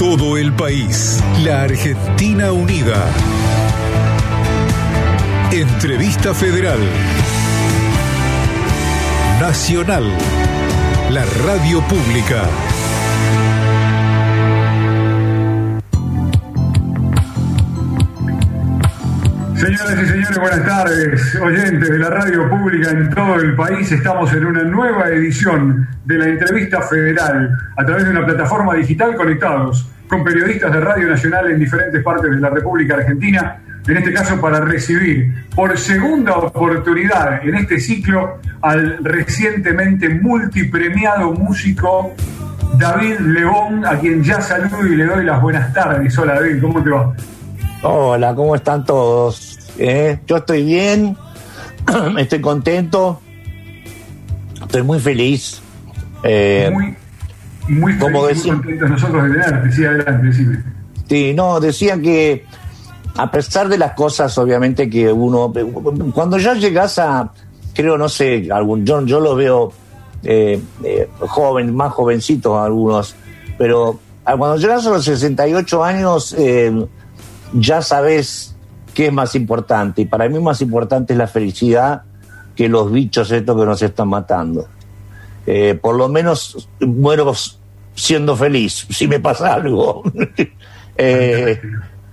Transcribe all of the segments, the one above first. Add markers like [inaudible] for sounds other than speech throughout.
todo el país. La Argentina Unida. Entrevista Federal. Nacional. La radio pública. Señoras y señores, buenas tardes. Oyentes de la radio pública en todo el país, estamos en una nueva edición de la entrevista federal a través de una plataforma digital conectados con periodistas de Radio Nacional en diferentes partes de la República Argentina, en este caso para recibir por segunda oportunidad en este ciclo al recientemente multipremiado músico David León, a quien ya saludo y le doy las buenas tardes. Hola David, ¿cómo te va? Hola, ¿cómo están todos? ¿Eh? Yo estoy bien, [clears throat] estoy contento, estoy muy feliz. Eh, muy, muy, como feliz, muy contentos nosotros de. Sí, adelante, decime. Sí, no, decía que a pesar de las cosas, obviamente que uno, cuando ya llegas a, creo, no sé, algún, yo, yo lo veo eh, eh, joven, más jovencitos algunos, pero cuando llegas a los 68 años, eh, ya sabes qué es más importante. Y para mí más importante es la felicidad que los bichos estos que nos están matando. Eh, por lo menos muero siendo feliz, si me pasa algo. [laughs] eh,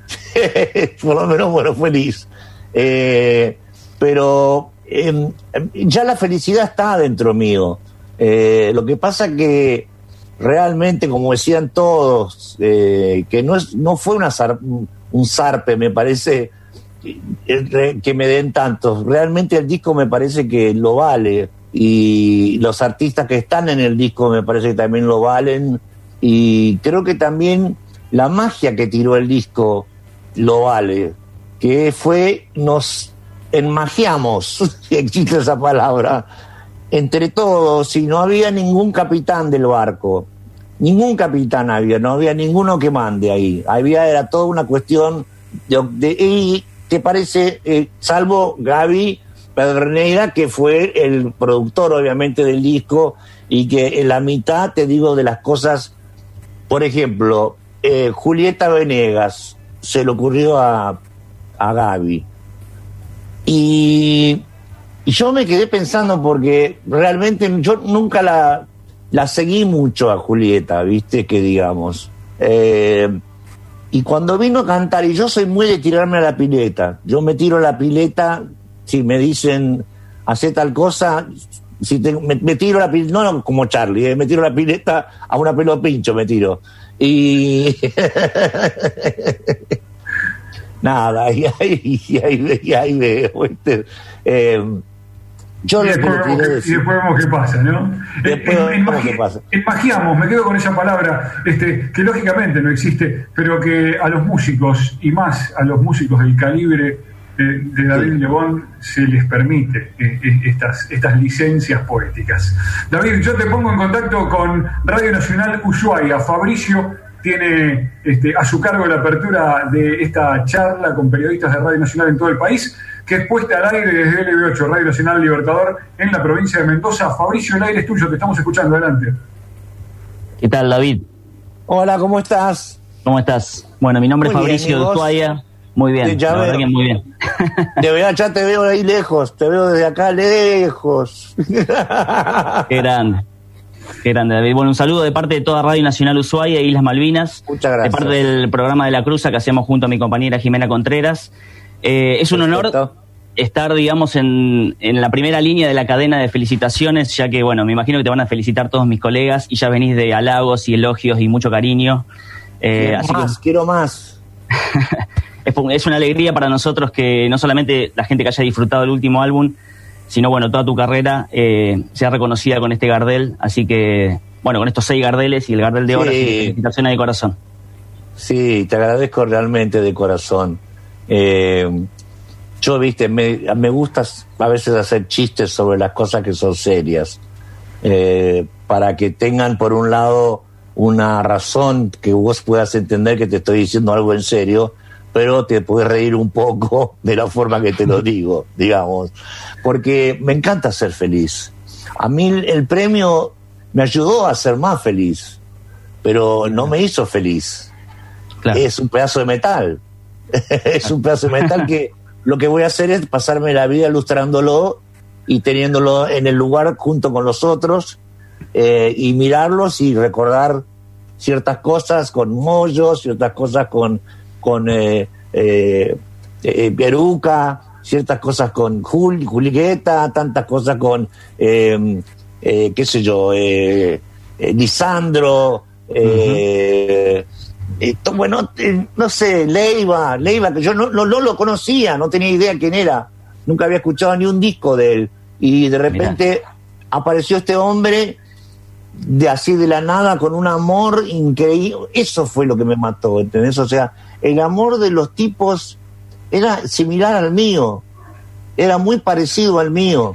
[laughs] por lo menos muero feliz. Eh, pero em, ya la felicidad está dentro mío. Lo que pasa que realmente, como decían todos, que no, es, no fue una un zarpe, me parece que me den tantos. Realmente el disco me parece que lo vale y los artistas que están en el disco me parece que también lo valen y creo que también la magia que tiró el disco lo vale, que fue nos enmagiamos, [laughs] si existe esa palabra, entre todos y no había ningún capitán del barco ningún capitán había, no había ninguno que mande ahí. Había, era toda una cuestión de, y te parece, eh, salvo Gaby Pedroneira, que fue el productor obviamente del disco y que en la mitad, te digo, de las cosas, por ejemplo, eh, Julieta Venegas se le ocurrió a, a Gaby. Y, y yo me quedé pensando porque realmente yo nunca la, la seguí mucho a Julieta, viste, que digamos. Eh, y cuando vino a cantar, y yo soy muy de tirarme a la pileta, yo me tiro a la pileta, si me dicen, hace tal cosa, si me, tiro a la pileta, no, como Charlie, eh, me tiro la pileta a una pelo pincho, me tiro. Y. [laughs] Nada, y ahí, y ahí, y ahí veo. Eh, yo y, después vemos, y después vemos qué pasa, ¿no? Después vemos qué pasa. Imagiamos, me quedo con esa palabra, este, que lógicamente no existe, pero que a los músicos, y más a los músicos del calibre de David sí. Lebón, se les permite eh, eh, estas, estas licencias poéticas. David, yo te pongo en contacto con Radio Nacional Ushuaia. Fabricio tiene este, a su cargo la apertura de esta charla con periodistas de Radio Nacional en todo el país que es puesta al aire desde LB8, Radio Nacional Libertador, en la provincia de Mendoza. Fabricio, el aire es tuyo, te estamos escuchando, adelante. ¿Qué tal, David? Hola, ¿cómo estás? ¿Cómo estás? Bueno, mi nombre es Fabricio Ushuaia. Muy bien, ya la verdad que muy bien. [laughs] De verdad, ya te veo ahí lejos, te veo desde acá lejos. Qué grande. Qué grande, David. Bueno, un saludo de parte de toda Radio Nacional Ushuaia e Islas Malvinas. Muchas gracias. De parte del programa de la Cruza que hacemos junto a mi compañera Jimena Contreras. Eh, es un honor estar, digamos, en, en, la primera línea de la cadena de felicitaciones, ya que, bueno, me imagino que te van a felicitar todos mis colegas y ya venís de halagos y elogios y mucho cariño. Eh, quiero así más, que, quiero más. [laughs] es, es, una alegría para nosotros que no solamente la gente que haya disfrutado el último álbum, sino, bueno, toda tu carrera eh, sea reconocida con este Gardel. Así que, bueno, con estos seis Gardeles y el Gardel de oro, sí. felicitaciones de corazón. Sí, te agradezco realmente de corazón. Eh, yo, viste, me, me, gusta a veces hacer chistes sobre las cosas que son serias, eh, para que tengan, por un lado, una razón que vos puedas entender que te estoy diciendo algo en serio, pero te puedes reír un poco [laughs] de la forma que te lo digo, digamos, porque me encanta ser feliz. A mí el premio me ayudó a ser más feliz, pero no me hizo feliz. es un pedazo de metal. [laughs] es un pedazo de metal que lo que voy a hacer es pasarme la vida ilustrándolo y teniéndolo en el lugar junto con los otros eh, y mirarlos y recordar ciertas cosas con mollos, ciertas cosas con, con eh, eh, peruca, ciertas cosas con Jul, Julieta, tantas cosas con, qué sé yo, Lisandro, bueno, no sé, Leiva, Leiva, que yo no, no, lo conocía, no tenía idea quién era, nunca había escuchado ni un disco de él, y de repente apareció este hombre de así de la nada con un amor increíble, eso fue lo que me mató, ¿entendés? O sea, el amor de los tipos era similar al mío, era muy parecido al mío,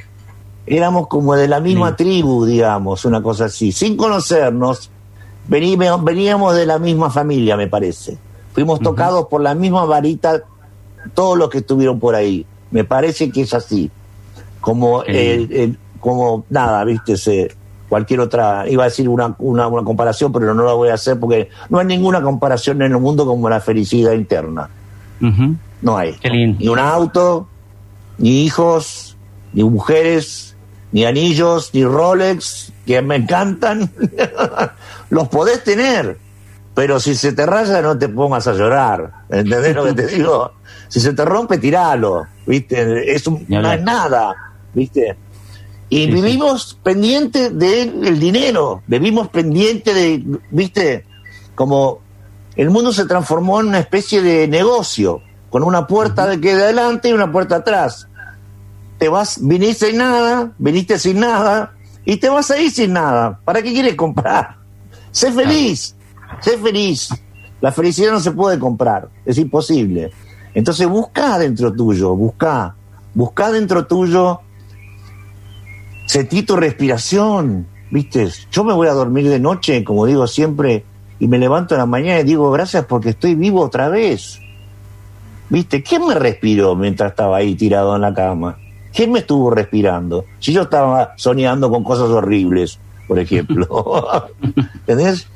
éramos como de la misma tribu, digamos, una cosa así, sin conocernos, veníamos, de la misma familia, me parece. Fuimos tocados por la misma varita todos los que estuvieron por ahí. Me parece que es así. Como, el, como nada, viste, se, cualquier otra, iba a decir una, una, comparación, pero no la voy a hacer porque no hay ninguna comparación en el mundo como la felicidad interna. No hay. Ni un auto, ni hijos, ni mujeres, ni anillos, ni Rolex, que me encantan. [laughs] los podés tener, pero si se te raya no te pongas a llorar. ¿Entendés lo que te digo? Si se te rompe, tiralo, ¿viste? Es no es nada, ¿viste? Y vivimos pendientes del dinero, vivimos pendientes de, ¿viste? Como el mundo se transformó en una especie de negocio, con una puerta de que de adelante y una puerta atrás. Te vas, viniste sin nada, viniste sin nada, y te vas a ir sin nada. ¿Para qué quieres comprar? Sé feliz, sé feliz. La felicidad no se puede comprar, es imposible. Entonces busca dentro tuyo, busca, busca dentro tuyo, sentí tu respiración, ¿viste? Yo me voy a dormir de noche, como digo siempre, y me levanto en la mañana y digo gracias porque estoy vivo otra vez. ¿Viste? ¿Quién me respiró mientras estaba ahí tirado en la cama? ¿Quién me estuvo respirando? Si yo estaba soñando con cosas horribles por ejemplo. [laughs] ¿Entendés?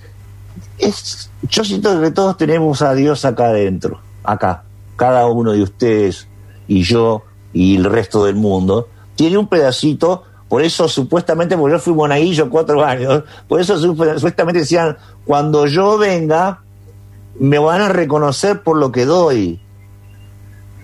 Es, yo siento que todos tenemos a Dios acá adentro, acá. Cada uno de ustedes y yo y el resto del mundo tiene un pedacito. Por eso supuestamente, porque yo fui monaguillo cuatro [laughs] años, por eso supuestamente decían, cuando yo venga, me van a reconocer por lo que doy.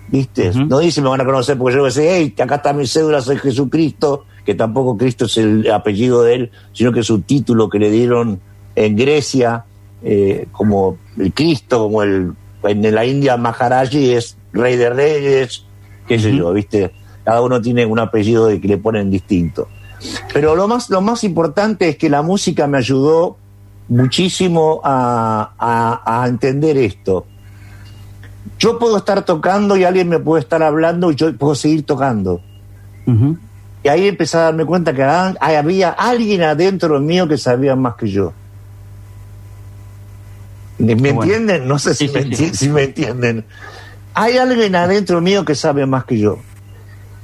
¿Viste? No dice me van a conocer porque yo voy a decir, hey, acá está mi cédula, soy Jesucristo, que tampoco Cristo es el apellido de él, sino que es su título que le dieron en Grecia, eh, como el Cristo, como el en la India Maharaji es rey de reyes, qué sé yo, ¿viste? Cada uno tiene un apellido de que le ponen distinto. Pero lo más, lo más importante es que la música me ayudó muchísimo a, a, entender esto. Yo puedo estar tocando y alguien me puede estar hablando y yo puedo seguir tocando. Y ahí empecé a darme cuenta que había alguien adentro mío que sabía más que yo. ¿Me, entienden? No sé si, me, si, me, entienden. Hay alguien adentro mío que sabe más que yo.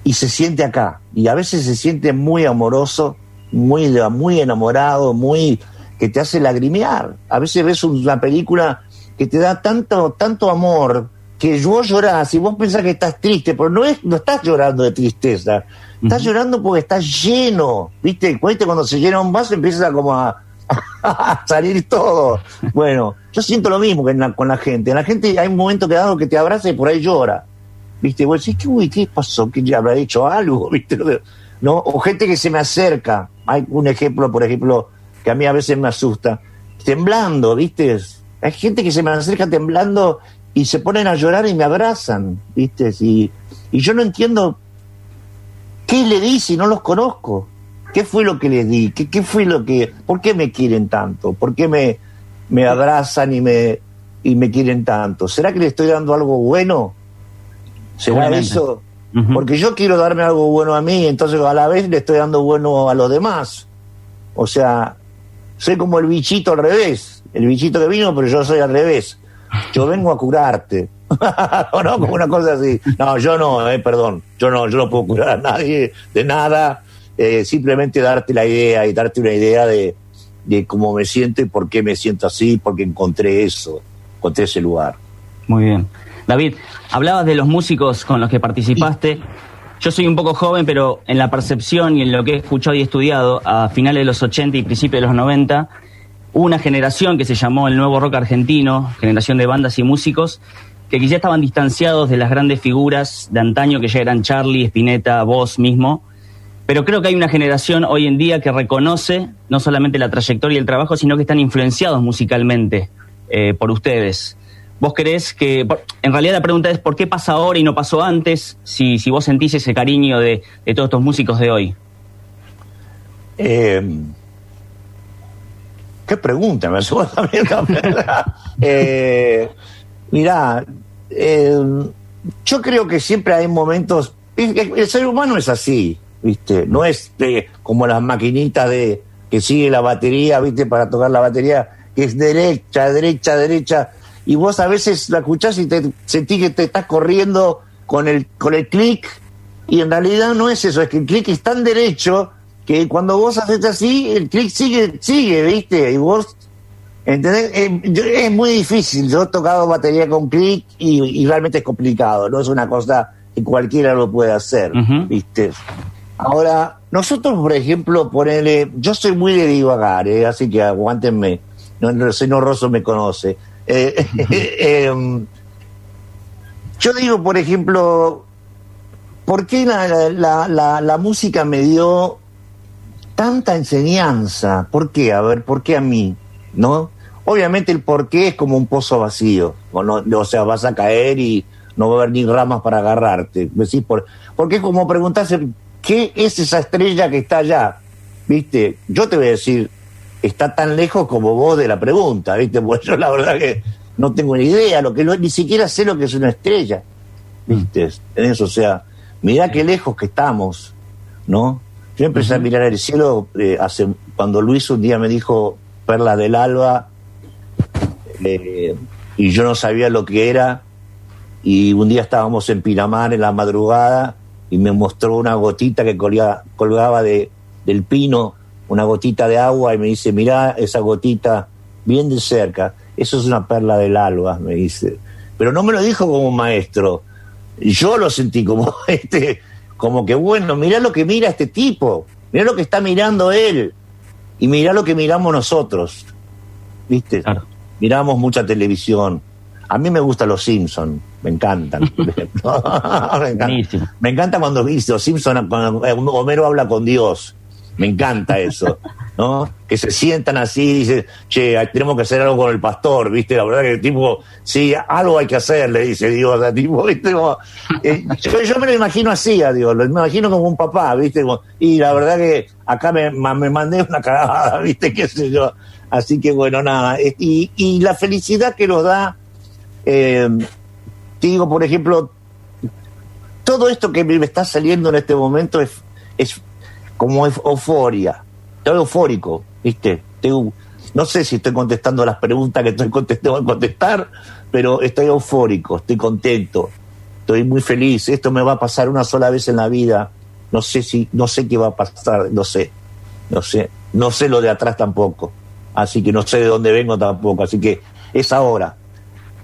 Y se siente acá. Y a veces se siente muy amoroso, muy, muy enamorado, muy que te hace lagrimear. A veces ves una película que te da tanto, tanto amor que vos llorás y vos pensás que estás triste, pero no, es, no estás llorando de tristeza, Estás llorando porque estás lleno, ¿viste? Cuando se llena un vaso empieza como [laughs] a, salir todo. Bueno, yo siento lo mismo que con la gente. En la gente hay un momento que dado que te abraza y por ahí llora. ¿Viste? Vos decís, uy, ¿qué pasó? ¿Que habrá hecho algo? [laughs] ¿Viste? ¿No? O gente que se me acerca. Hay un ejemplo, por ejemplo, que a mí a veces me asusta. Temblando, ¿viste? Hay gente que se me acerca temblando y se ponen a llorar y me abrazan, ¿viste? Y, y yo no entiendo ¿Qué le di si no los conozco? ¿Qué fue lo que les di? ¿Qué, qué fue lo que... ¿Por qué me quieren tanto? ¿Por qué me, me abrazan y me, y me quieren tanto? ¿Será que le estoy dando algo bueno? ¿Será eso? Porque yo quiero darme algo bueno a mí, entonces a la vez le estoy dando bueno a los demás. O sea, soy como el bichito al revés. El bichito que vino, pero yo soy al revés. Yo vengo a curarte. o [laughs] no, como una cosa así. No, yo no, eh, perdón, yo no, yo no puedo curar a nadie de nada, eh, simplemente darte la idea y darte una idea de, de cómo me siento y por qué me siento así, porque encontré eso. encontré ese lugar. Muy bien. David, hablabas de los músicos con los que participaste. Yo soy un poco joven, pero en la percepción y en lo que he escuchado y estudiado, a finales de los 80 y principios de los 90, hubo una generación que se llamó el nuevo rock argentino, generación de bandas y músicos, que quizá estaban distanciados de las grandes figuras de antaño que ya eran Charlie, Spinetta, vos mismo. Pero creo que hay una generación hoy en día que reconoce no solamente la trayectoria y el trabajo, sino que están influenciados musicalmente eh, por ustedes. ¿Vos creés que, en realidad la pregunta es, ¿por qué pasa ahora y no pasó antes? Si, si vos sentís ese cariño de, todos estos músicos de hoy. Eh, ¿Qué pregunta? Me suena también [laughs] eh, Mirá, eh, yo creo que siempre hay momentos. El ser humano es así, ¿viste? No es como las maquinitas de que sigue la batería, ¿viste? Para tocar la batería, que es derecha, derecha, derecha y vos a veces la escuchás y te sentís que te estás corriendo con el, con el clic, y en realidad no es eso, es que el clic es tan derecho que cuando vos haces así, el clic sigue, sigue, ¿viste? Y vos, ¿entendés? Es muy difícil, yo he tocado batería con clic y, realmente es complicado, no es una cosa que cualquiera lo puede hacer, ¿viste? Ahora, nosotros, por ejemplo, ponele, yo soy muy de divagar, ¿eh? así que aguántenme, no, no, no Rosso me conoce. [laughs] Eh, em, yo digo, por ejemplo, ¿por qué la, música me dio tanta enseñanza? ¿Por qué? A ver, ¿por qué a mí? ¿No? Obviamente el por qué es como un pozo vacío. O, sea, vas a caer y no va a haber ni ramas para agarrarte. Por, porque es como preguntarse, ¿qué es esa estrella que está allá? ¿Viste? Yo te voy a decir, está tan lejos como vos de la pregunta, ¿viste? [laughs] Pues yo la verdad que no tengo ni idea, lo que ni siquiera sé lo que es una estrella, ¿viste? En eso, o sea, mirá qué lejos que estamos, ¿no? Yo empecé a mirar el cielo eh, hace, cuando Luis un día me dijo Perla del Alba, eh, y yo no sabía lo que era, y un día estábamos en Pinamar en la madrugada, y me mostró una gotita que colgaba de, del pino una gotita de agua y me dice, mirá esa gotita bien de cerca, eso es una perla del alba, me dice. Pero no me lo dijo como maestro, yo lo sentí como [laughs] este, como que bueno, mirá lo que mira este tipo, mirá lo que está mirando él y mirá lo que miramos nosotros, ¿viste? Miramos mucha televisión. A mí me gustan los Simpsons, me encantan, [laughs] [laughs] me, encanta, cuando los Simpsons, cuando Homero habla con Dios me encanta eso, ¿no? Que se sientan así y dicen, che, tenemos que hacer algo con el pastor, ¿viste? La verdad que el tipo, sí, algo hay que hacer, le dice Dios a tipo, [laughs] ¿viste? Eh, yo, me lo imagino así a Dios, lo imagino como un papá, ¿viste? y la verdad que acá me, me mandé una [laughs] cagada, ¿viste? ¿Qué sé yo? Así que bueno, nada. Y, y la felicidad que nos da, eh, digo, por ejemplo, todo esto que me está saliendo en este momento es como euforia. Estoy eufórico, ¿viste? no sé si estoy contestando las preguntas que estoy contestando a contestar, pero estoy eufórico, estoy contento, estoy muy feliz. Esto me va a pasar una sola vez en la vida. No sé si, no sé qué va a pasar, no sé, no sé, no sé lo de atrás tampoco. Así que no sé de dónde vengo tampoco. Así que es ahora.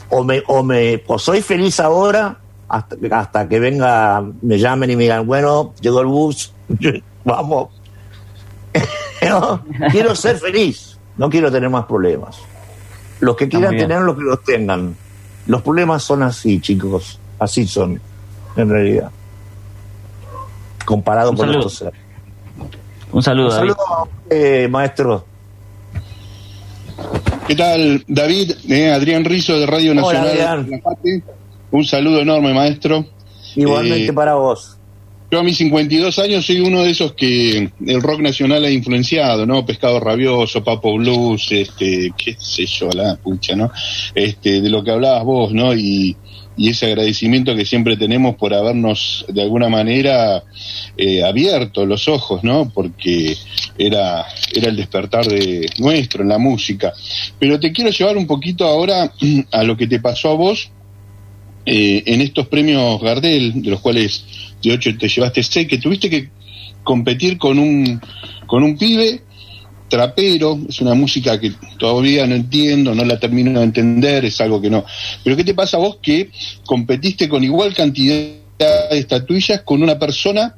O me, o me, o soy feliz ahora hasta, hasta que venga, me llamen y me digan, bueno, llegó el bus, [laughs] vamos. [laughs] quiero ser feliz, no quiero tener más problemas. Los que quieran tener, los que los tengan. Los problemas son así, chicos, así son, en realidad. Comparado con otros Un saludo, Un saludo eh, maestro. ¿Qué tal, David? Eh, Adrián Rizo de Radio Nacional. Un saludo enorme, maestro. Igualmente eh, para vos. Yo a mis 52 años soy uno de esos que el rock nacional ha influenciado, ¿no? Pescado Rabioso, Papo Blues, este, qué sé yo, la pucha, ¿no? Este, de lo que hablabas vos, ¿no? Y, ese agradecimiento que siempre tenemos por habernos de alguna manera eh, abierto los ojos, ¿no? Porque era, era el despertar de nuestro en la música. Pero te quiero llevar un poquito ahora [clears throat] a lo que te pasó a vos eh, en estos premios Gardel, de los cuales de ocho te llevaste seis, que tuviste que competir con un, con un pibe trapero, es una música que todavía no entiendo, no la termino de entender, es algo que no. Pero ¿qué te pasa a vos que competiste con igual cantidad de estatuillas con una persona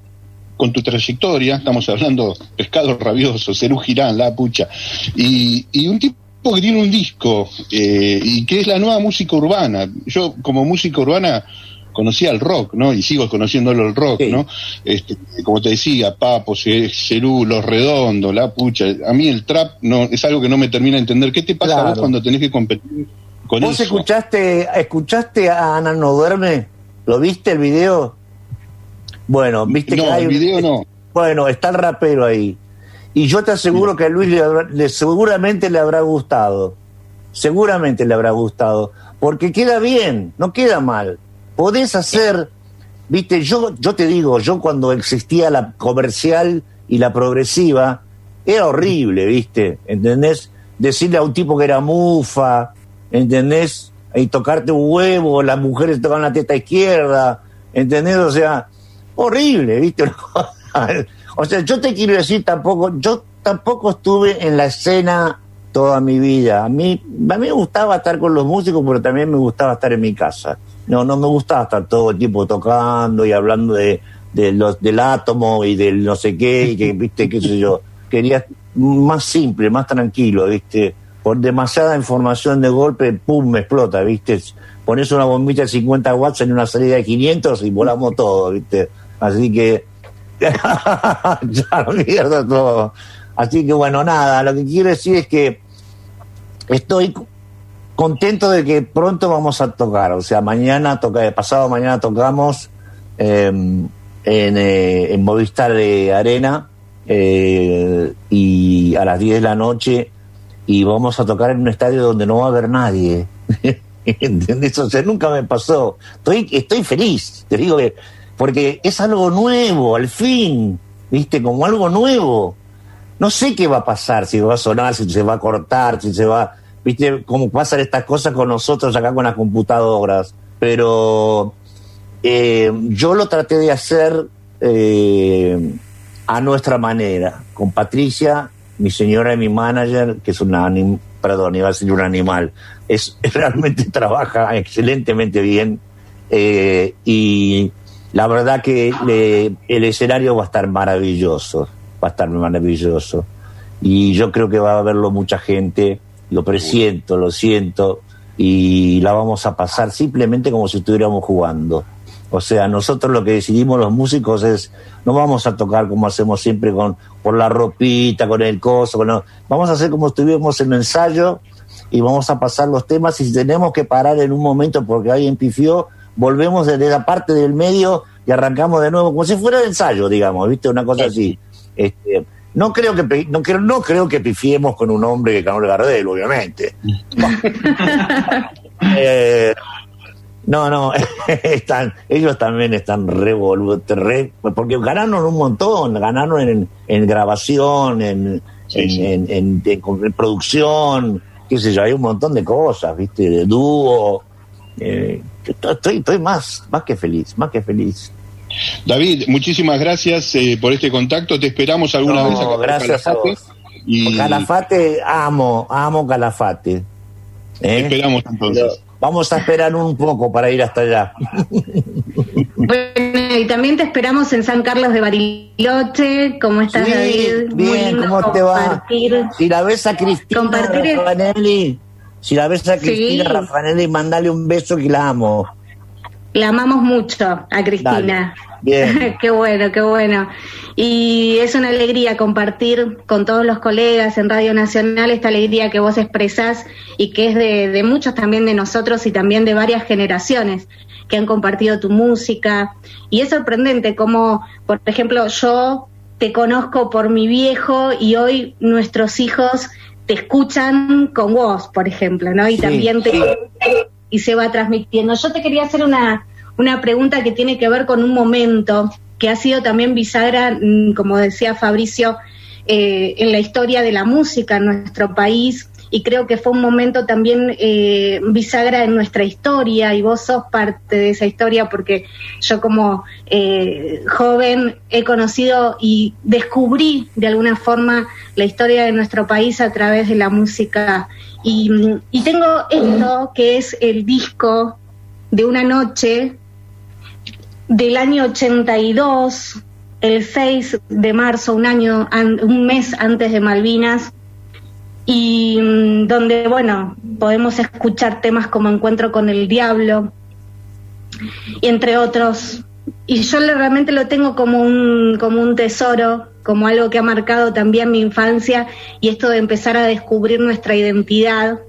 con tu trayectoria, estamos hablando pescado rabioso, Cerú Girán, La Pucha, y, y un tipo que tiene un disco eh, y que es la nueva música urbana. Yo como música urbana conocía el rock, ¿no? Y sigo conociéndolo el rock, ¿no? Este, como te decía, Papo, Cerú, Los Redondos, La Pucha. A mí el trap no es algo que no me termina de entender. ¿Qué te pasa vos cuando tenés que competir con ¿Vos escuchaste, escuchaste a Ana No Duerme? ¿Lo viste el video? Bueno, viste que hay el video no. Bueno, está el rapero ahí. Y yo te aseguro que a Luis le, seguramente le habrá gustado. Seguramente le habrá gustado. Porque queda bien, no queda mal. Podés hacer, viste, yo, yo te digo, yo cuando existía la comercial y la progresiva, era horrible, viste, ¿entendés? Decirle a un tipo que era mufa, ¿entendés? Y tocarte un huevo, las mujeres tocan la teta izquierda, ¿entendés? O sea, horrible, viste. [laughs] O sea, yo te quiero decir tampoco, yo tampoco estuve en la escena toda mi vida. A mí, a mí me gustaba estar con los músicos, pero también me gustaba estar en mi casa. No, no me gustaba estar todo el tiempo tocando y hablando de, de los, del átomo y del no sé qué, y que, viste, qué sé yo. Quería más simple, más tranquilo, viste. Por demasiada información de golpe, pum, me explota, viste. Pones una bombita de 50 watts en una salida de 500 y volamos todo, viste. Así que [laughs] ya mierda todo. Así que bueno, nada, lo que quiero decir es que estoy contento de que pronto vamos a tocar. O sea, mañana toca, pasado mañana tocamos em, en, eh, en, Movistar de Arena eh, y a las 10 de la noche y vamos a tocar en un estadio donde no va a haber nadie. [laughs] ¿Entendés? O sea, nunca me pasó. Estoy, estoy feliz. Te digo que porque es algo nuevo, al fin, ¿viste? Como algo nuevo. No sé qué va a pasar, si va a sonar, si se va a cortar, si se va, ¿viste? Cómo pasan estas cosas con nosotros acá con las computadoras. Pero eh, yo lo traté de hacer eh, a nuestra manera, con Patricia, mi señora y mi manager, que es una, perdón, iba a decir un animal, es [laughs] realmente trabaja excelentemente bien eh, y la verdad que el escenario va a estar maravilloso, va a estar maravilloso. Y yo creo que va a verlo mucha gente, lo presiento, lo siento, y la vamos a pasar simplemente como si estuviéramos jugando. O sea, nosotros lo que decidimos los músicos es, no vamos a tocar como hacemos siempre con por la ropita, con el coso, con vamos a hacer como estuvimos en el ensayo y vamos a pasar los temas y si tenemos que parar en un momento porque alguien pifió, volvemos desde la parte del medio y arrancamos de nuevo, como si fuera de ensayo, digamos, ¿viste? Una cosa así. Este, no creo que no creo, no creo que pifiemos con un hombre que ganó el Gardel, obviamente. [laughs] Eh, no, no, [laughs] están, ellos también están re, re porque ganaron un montón, ganaron en, en grabación, en, en, en, en, producción, qué sé yo, hay un montón de cosas, viste, de dúo, eh, estoy, estoy más, más que feliz, más que feliz. David, muchísimas gracias eh, por este contacto. Te esperamos alguna vez acá Gracias Calafate. a Y... Calafate, amo, amo Calafate. ¿Eh? Esperamos entonces. vamos a esperar un poco para ir hasta allá. Bueno, y también te esperamos en San Carlos de Bariloche. ¿Cómo estás, David? Bien, ¿cómo te va? Si la ves a Cristina compartir si la ves a Cristina sí. mandale un beso que la amo. La amamos mucho a Cristina. Bien. [laughs] qué bueno, qué bueno. Y es una alegría compartir con todos los colegas en Radio Nacional esta alegría que vos expresás y que es de, de muchos también de nosotros y también de varias generaciones que han compartido tu música. Y es sorprendente como, por ejemplo, yo te conozco por mi viejo y hoy nuestros hijos te escuchan con vos, por ejemplo, ¿no? Y también te y se va transmitiendo. Yo te quería hacer una, una pregunta que tiene que ver con un momento que ha sido también bisagra, mm, como decía Fabricio, eh, en la historia de la música en nuestro país y creo que fue un momento también eh, bisagra en nuestra historia y vos sos parte de esa historia porque yo como eh, joven he conocido y descubrí de alguna forma la historia de nuestro país a través de la música. Y, y tengo esto que es el disco de una noche del año 82, el 6 de marzo, un año, un mes antes de Malvinas, y mm, donde, bueno, podemos escuchar temas como Encuentro con el Diablo, y entre otros. Y yo realmente lo tengo como un, como un tesoro, como algo que ha marcado también mi infancia, y esto de empezar a descubrir nuestra identidad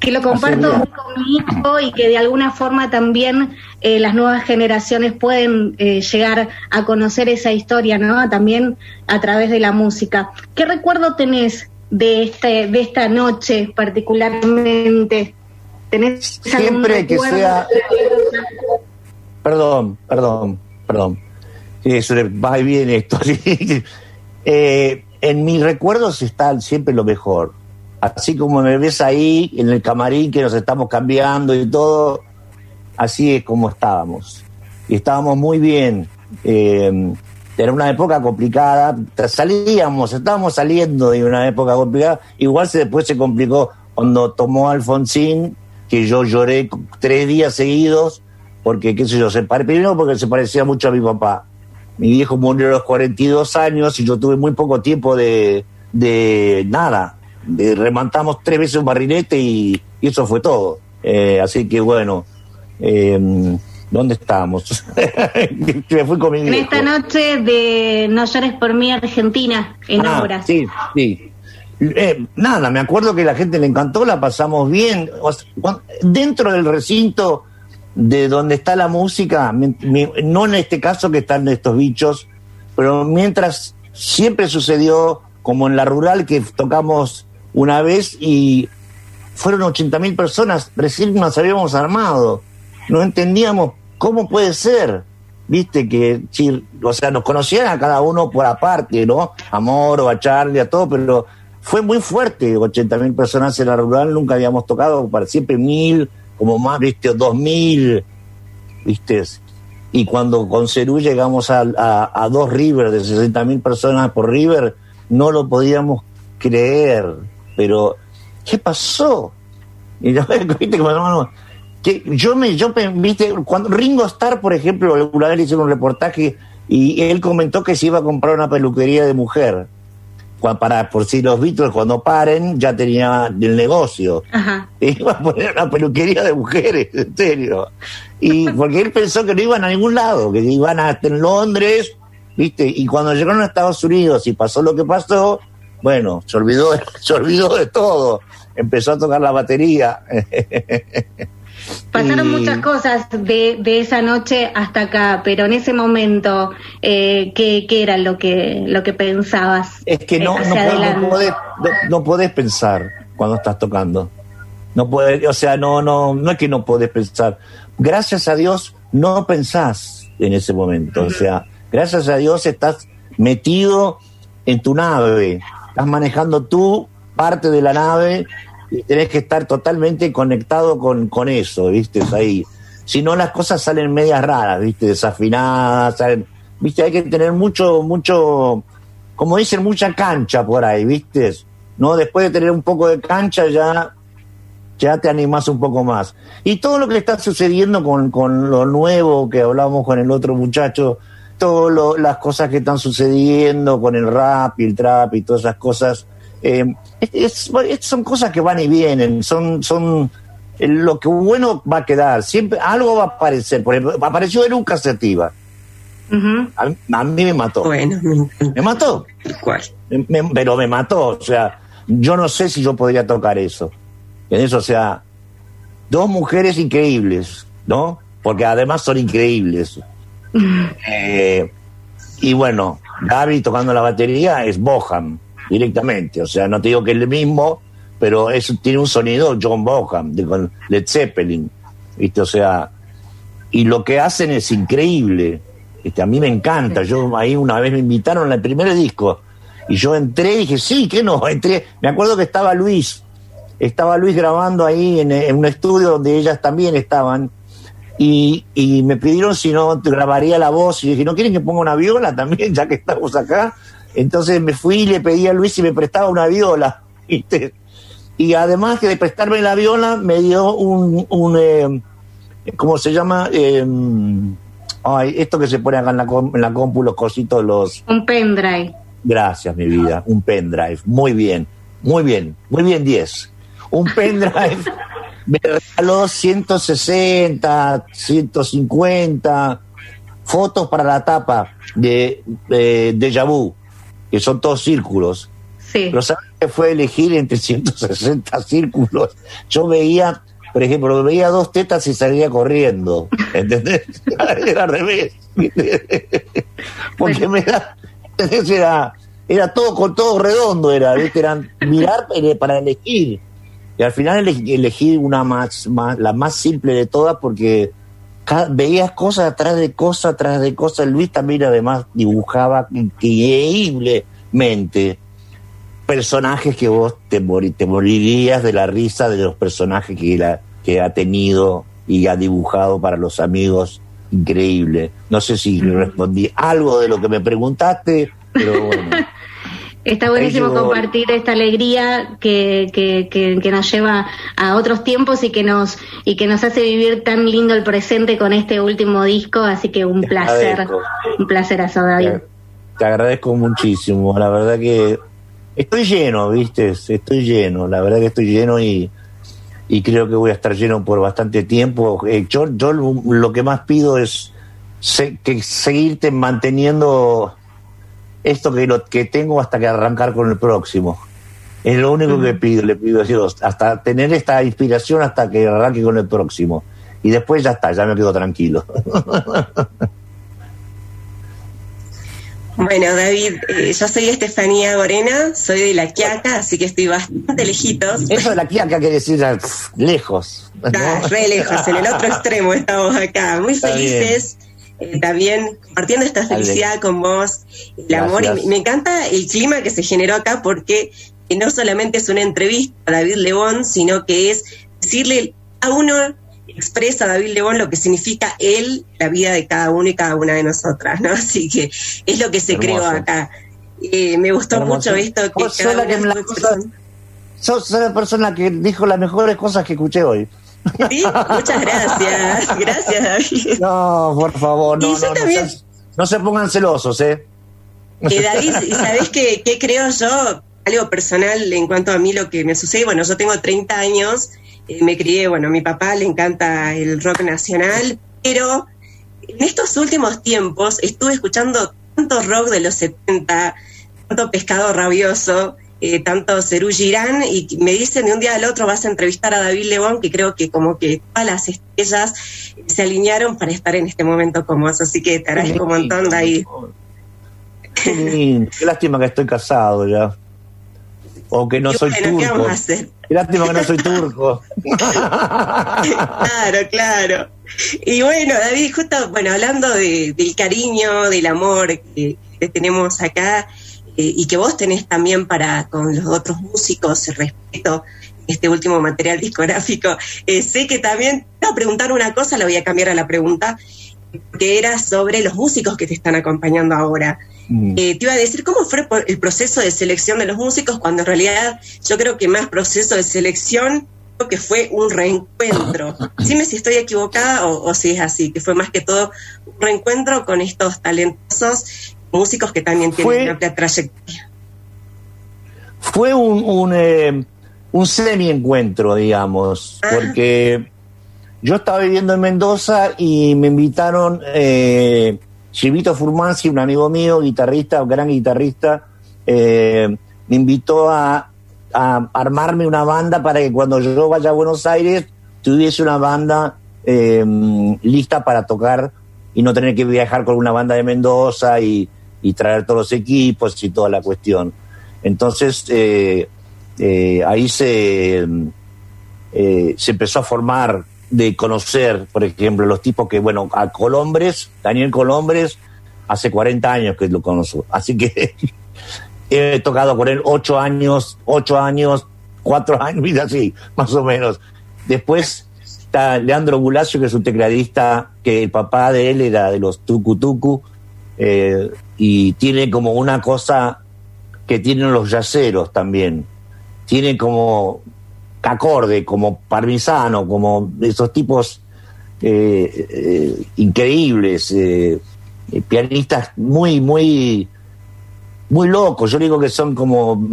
que lo comparto con mi hijo y que de alguna forma también eh, las nuevas generaciones pueden eh, llegar a conocer esa historia, ¿no? También a través de la música. ¿Qué recuerdo tenés de este de esta noche particularmente? ¿Tenés Siempre que sea Perdón, perdón, perdón. Eso va y viene esto. [laughs] eh, en mis recuerdos está siempre lo mejor así como me ves ahí en el camarín que nos estamos cambiando y todo, así es como estábamos. Y estábamos muy bien. Eh, era una época complicada, salíamos, estábamos saliendo de una época complicada, igual se después se complicó cuando tomó Alfonsín, que yo lloré tres días seguidos, porque qué sé yo, se primero porque se parecía mucho a mi papá. Mi viejo murió a los 42 años y yo tuve muy poco tiempo de, de nada, remantamos tres veces un barrilete y, eso fue todo. Eh, así que bueno, eh, ¿dónde estamos? [laughs] En esta noche de No llores por mí, Argentina, en ah, obras. Sí, sí. Eh, nada, me acuerdo que la gente le encantó, la pasamos bien. dentro del recinto de donde está la música, no en este caso que están estos bichos, pero mientras siempre sucedió, como en la rural que tocamos una vez y fueron 80 mil personas, recién nos habíamos armado, no entendíamos cómo puede ser, viste que, o sea, nos conocían a cada uno por aparte, ¿no? A Moro, a Charlie, a todo, pero fue muy fuerte, 80 mil personas en la rural, nunca habíamos tocado, para siempre mil, como más, viste, dos mil, viste, y cuando con Cerú llegamos a, a dos River de 60 mil personas por River, no lo podíamos creer pero ¿qué pasó? Y yo, [laughs] ¿viste? Que yo me, yo viste, cuando Ringo Starr, por ejemplo, alguna vez hizo un reportaje y él comentó que se iba a comprar una peluquería de mujer. Para, por si los Beatles cuando paren ya tenía el negocio. Ajá. [laughs] Iba a poner una peluquería de mujeres, en serio. Y [laughs] porque él pensó que no iban a ningún lado, que iban a en Londres, ¿viste? Y cuando llegaron a Estados Unidos y pasó lo que pasó, bueno, se olvidó, [laughs] se olvidó de todo. Empezó a tocar la batería. Pasaron muchas cosas de, esa noche hasta acá, pero en ese momento, eh, ¿qué, era lo que, lo que pensabas? Es que no, no, podés, no, podés, pensar cuando estás tocando. No puede, o sea, no, no, no es que no podés pensar. Gracias a Dios no pensás en ese momento. O sea, gracias a Dios estás metido en tu nave, estás manejando tú parte de la nave y tenés que estar totalmente conectado con, con eso, ¿viste? Ahí. Si no, las cosas salen medias raras, ¿viste? Desafinadas, ¿viste? Hay que tener mucho, mucho, como dicen, mucha cancha por ahí, ¿viste? ¿No? Después de tener un poco de cancha ya, ya te animás un poco más. Y todo lo que está sucediendo con, con lo nuevo que hablábamos con el otro muchacho, todas las cosas que están sucediendo con el rap y el trap y todas esas cosas. Eh, son cosas que van y vienen, son, son eh, lo que bueno va a quedar, siempre algo va a aparecer, por ejemplo, apareció en un casetiva. a, mí me mató. me mató. ¿Cuál? pero me mató, o sea, yo no sé si yo podría tocar eso. En eso, o sea, dos mujeres increíbles, ¿no? Porque además son increíbles. Eh, y bueno, Gaby tocando la batería es Boham directamente. O sea, no te digo que es el mismo, pero eso tiene un sonido John Boham, de con Led Zeppelin. ¿viste? O sea, y lo que hacen es increíble. Este, a mí me encanta. Yo ahí una vez me invitaron al primer disco y yo entré y dije, sí, que no, [laughs] entré. Me acuerdo que estaba Luis estaba Luis grabando ahí en, en un estudio donde ellas también estaban y, y, me pidieron si no grabaría la voz y dije, ¿no quieren que ponga una viola también [laughs] ya que estamos acá? Entonces me fui y le pedí a Luis si me prestaba una viola. [laughs] Y además que de prestarme la viola me dio un, un eh, ¿cómo se llama? Eh, ay, esto que se pone acá en la, en la compu, los cositos, los... Un pendrive. Gracias, mi vida, un pendrive. Muy bien, muy bien, muy bien, 10. Un pendrive [laughs] me regaló 160, 150 fotos para la tapa de, de Deja Vu, que son todos círculos. Sí. Pero ¿sabes qué fue elegir entre 160 círculos? Yo veía, por ejemplo, veía dos tetas y salía corriendo. ¿Entendés? [laughs] Era al revés. [laughs] Porque me da. Era, era todo con todo redondo, era, ¿viste? Eran mirar para elegir. Y al final elegí una más, más, la más simple de todas porque veías cosas atrás de cosas atrás de cosas. Luis también además dibujaba increíblemente personajes que vos te, te morirías de la risa de los personajes que, la, que ha tenido y ha dibujado para los amigos. Increíble. No sé si respondí algo de lo que me preguntaste, pero bueno. [laughs] Está buenísimo compartir esta alegría que, que, que, nos lleva a otros tiempos y que nos y que nos hace vivir tan lindo el presente con este último disco, así que un placer, un placer a David. Te agradezco muchísimo, la verdad que estoy lleno, viste, estoy lleno, la verdad que estoy lleno y, y creo que voy a estar lleno por bastante tiempo. Eh, yo, yo lo que más pido es que seguirte manteniendo esto que, lo, que tengo hasta que arrancar con el próximo. Es lo único que pido, le pido a Dios, hasta tener esta inspiración hasta que arranque con el próximo. Y después ya está, ya me quedo tranquilo. [laughs] Bueno, David, eh, yo soy Estefanía Morena, soy de La Quiaca, así que estoy bastante lejitos. Eso de La Quiaca quiere decir lejos. Ah, re lejos, en el otro [laughs] extremo estamos acá, muy felices. Eh, también compartiendo esta felicidad con vos, el amor. Y me encanta el clima que se generó acá porque no solamente es una entrevista a David León, sino que es decirle a uno, expresa a David León lo que significa él, la vida de cada uno y cada una de nosotras, ¿no? [laughs] Así que es lo que se creó acá. Eh, me gustó mucho esto que sos la persona que dijo las mejores cosas que escuché hoy. Sí, muchas gracias. Gracias, David. No, por favor, no, no, no, se, pongan celosos, ¿eh? eh David, ¿y sabés qué, qué creo yo? Algo personal en cuanto a mí lo que me sucede. Bueno, yo tengo 30 años, eh, me crié, bueno, a mi papá le encanta el rock nacional, pero en estos últimos tiempos estuve escuchando tanto rock de los 70, tanto pescado rabioso, eh, tanto Cerú Girán, y me dicen de un día al otro vas a entrevistar a David León, que creo que como que todas las estrellas se alinearon para estar en este momento como vos, así que te agradezco un montón, David. Qué, lástima que estoy casado ya. O que no soy turco. Qué lástima que no soy turco. claro, claro. Y bueno, David, justo, bueno, hablando de, del cariño, del amor que, que tenemos acá, y que vos tenés también para con los otros músicos, respeto este último material discográfico. Eh, sé que también, te a preguntar una cosa, la voy a cambiar a la pregunta, que era sobre los músicos que te están acompañando ahora. Mm. Eh, te iba a decir, ¿cómo fue el proceso de selección de los músicos cuando en realidad yo creo que más proceso de selección creo que fue un reencuentro? Dime si estoy equivocada o, o si es así, que fue más que todo un reencuentro con estos talentosos músicos que también tienen una trayectoria. Fue un, un, eh, un semi-encuentro, digamos, ah. porque yo estaba viviendo en Mendoza y me invitaron eh, Chivito Furmansi, un amigo mío, guitarrista, gran guitarrista, eh, me invitó a, a, armarme una banda para que cuando yo vaya a Buenos Aires tuviese una banda eh, lista para tocar y no tener que viajar con una banda de Mendoza y, y traer todos los equipos y toda la cuestión. Entonces, eh, eh, ahí se, eh, se empezó a formar, de conocer, por ejemplo, los tipos que, bueno, a Colombres, Daniel Colombres, hace 40 años que lo conozco. Así que [laughs] he tocado con él ocho años, ocho años cuatro [laughs] años, y así, más o menos. Después está Leandro Bulacio, que es un tecladista, que el papá de él era de los Tucu Tucu, eh, y tiene como una cosa que tienen los yaceros también. Tiene como acorde, como parmisano, como esos tipos eh, eh, increíbles, pianistas muy, muy, muy locos. Yo digo que son como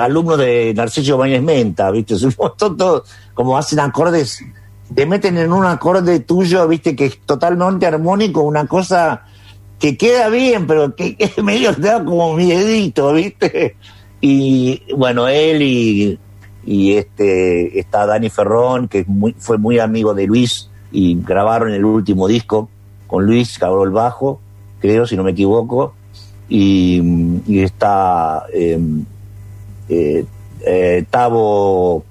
alumnos de Narciso Bañez Menta, ¿viste? [laughs] Son todos, como hacen acordes, te meten en un acorde tuyo, ¿viste? Que es totalmente armónico, una cosa que queda bien, pero que, [laughs] medio te da como miedito, ¿viste? Y bueno, él y, este está Dani Ferrón, que fue muy amigo de Luis, y grabaron el último disco con Luis, cabró el bajo, creo, si no me equivoco, y, está em, eh, eh, Tavo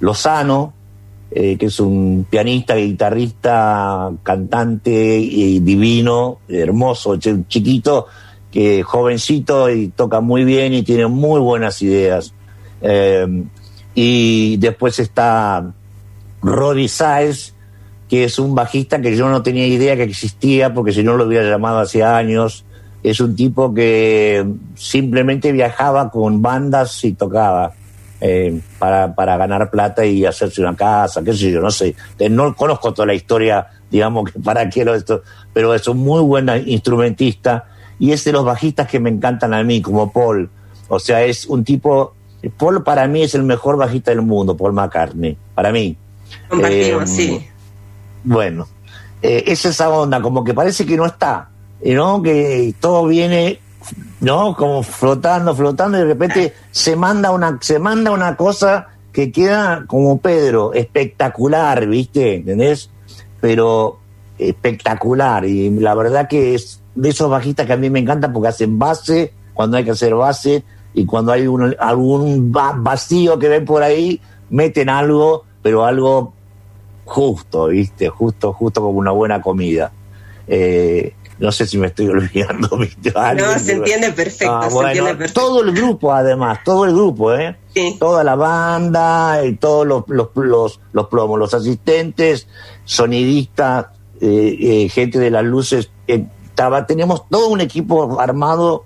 Lozano, eh, que es un pianista, guitarrista, cantante y divino, hermoso, chiquito, que jovencito y toca muy bien y tiene muy buenas ideas. Eh, y después está Roddy Sáez, que es un bajista que yo no tenía idea que existía, porque si no lo hubiera llamado hace años. Es un tipo que simplemente viajaba con bandas y tocaba. Eh, para, para ganar plata y hacerse una casa, qué sé yo, no sé. Eh, no conozco toda la historia, digamos, que para quiero esto, pero es un muy buen instrumentista y es de los bajistas que me encantan a mí, como Paul. O sea, es un tipo. Paul para mí es el mejor bajista del mundo, Paul McCartney, para mí. Compartimos, eh, sí. Bueno, es esa onda, como que parece que no está, ¿no? Que todo viene ¿no? Como flotando, flotando, y de repente se manda una, se manda una cosa que queda como Pedro, espectacular, ¿viste? ¿Entendés? Pero espectacular. Y la verdad que es de esos bajistas que a mí me encantan porque hacen base cuando hay que hacer base y cuando hay algún vacío que ven por ahí, meten algo, pero algo justo, ¿viste? Justo, justo como una buena comida. Eh, no sé si me estoy olvidando. [laughs] no, se entiende perfecto, ah, Todo el grupo, además, todo el grupo, ¿eh? Toda la banda, y todos los, los, los, los plomos, los asistentes, sonidistas, eh, eh, gente de las luces. estaba, tenemos todo un equipo armado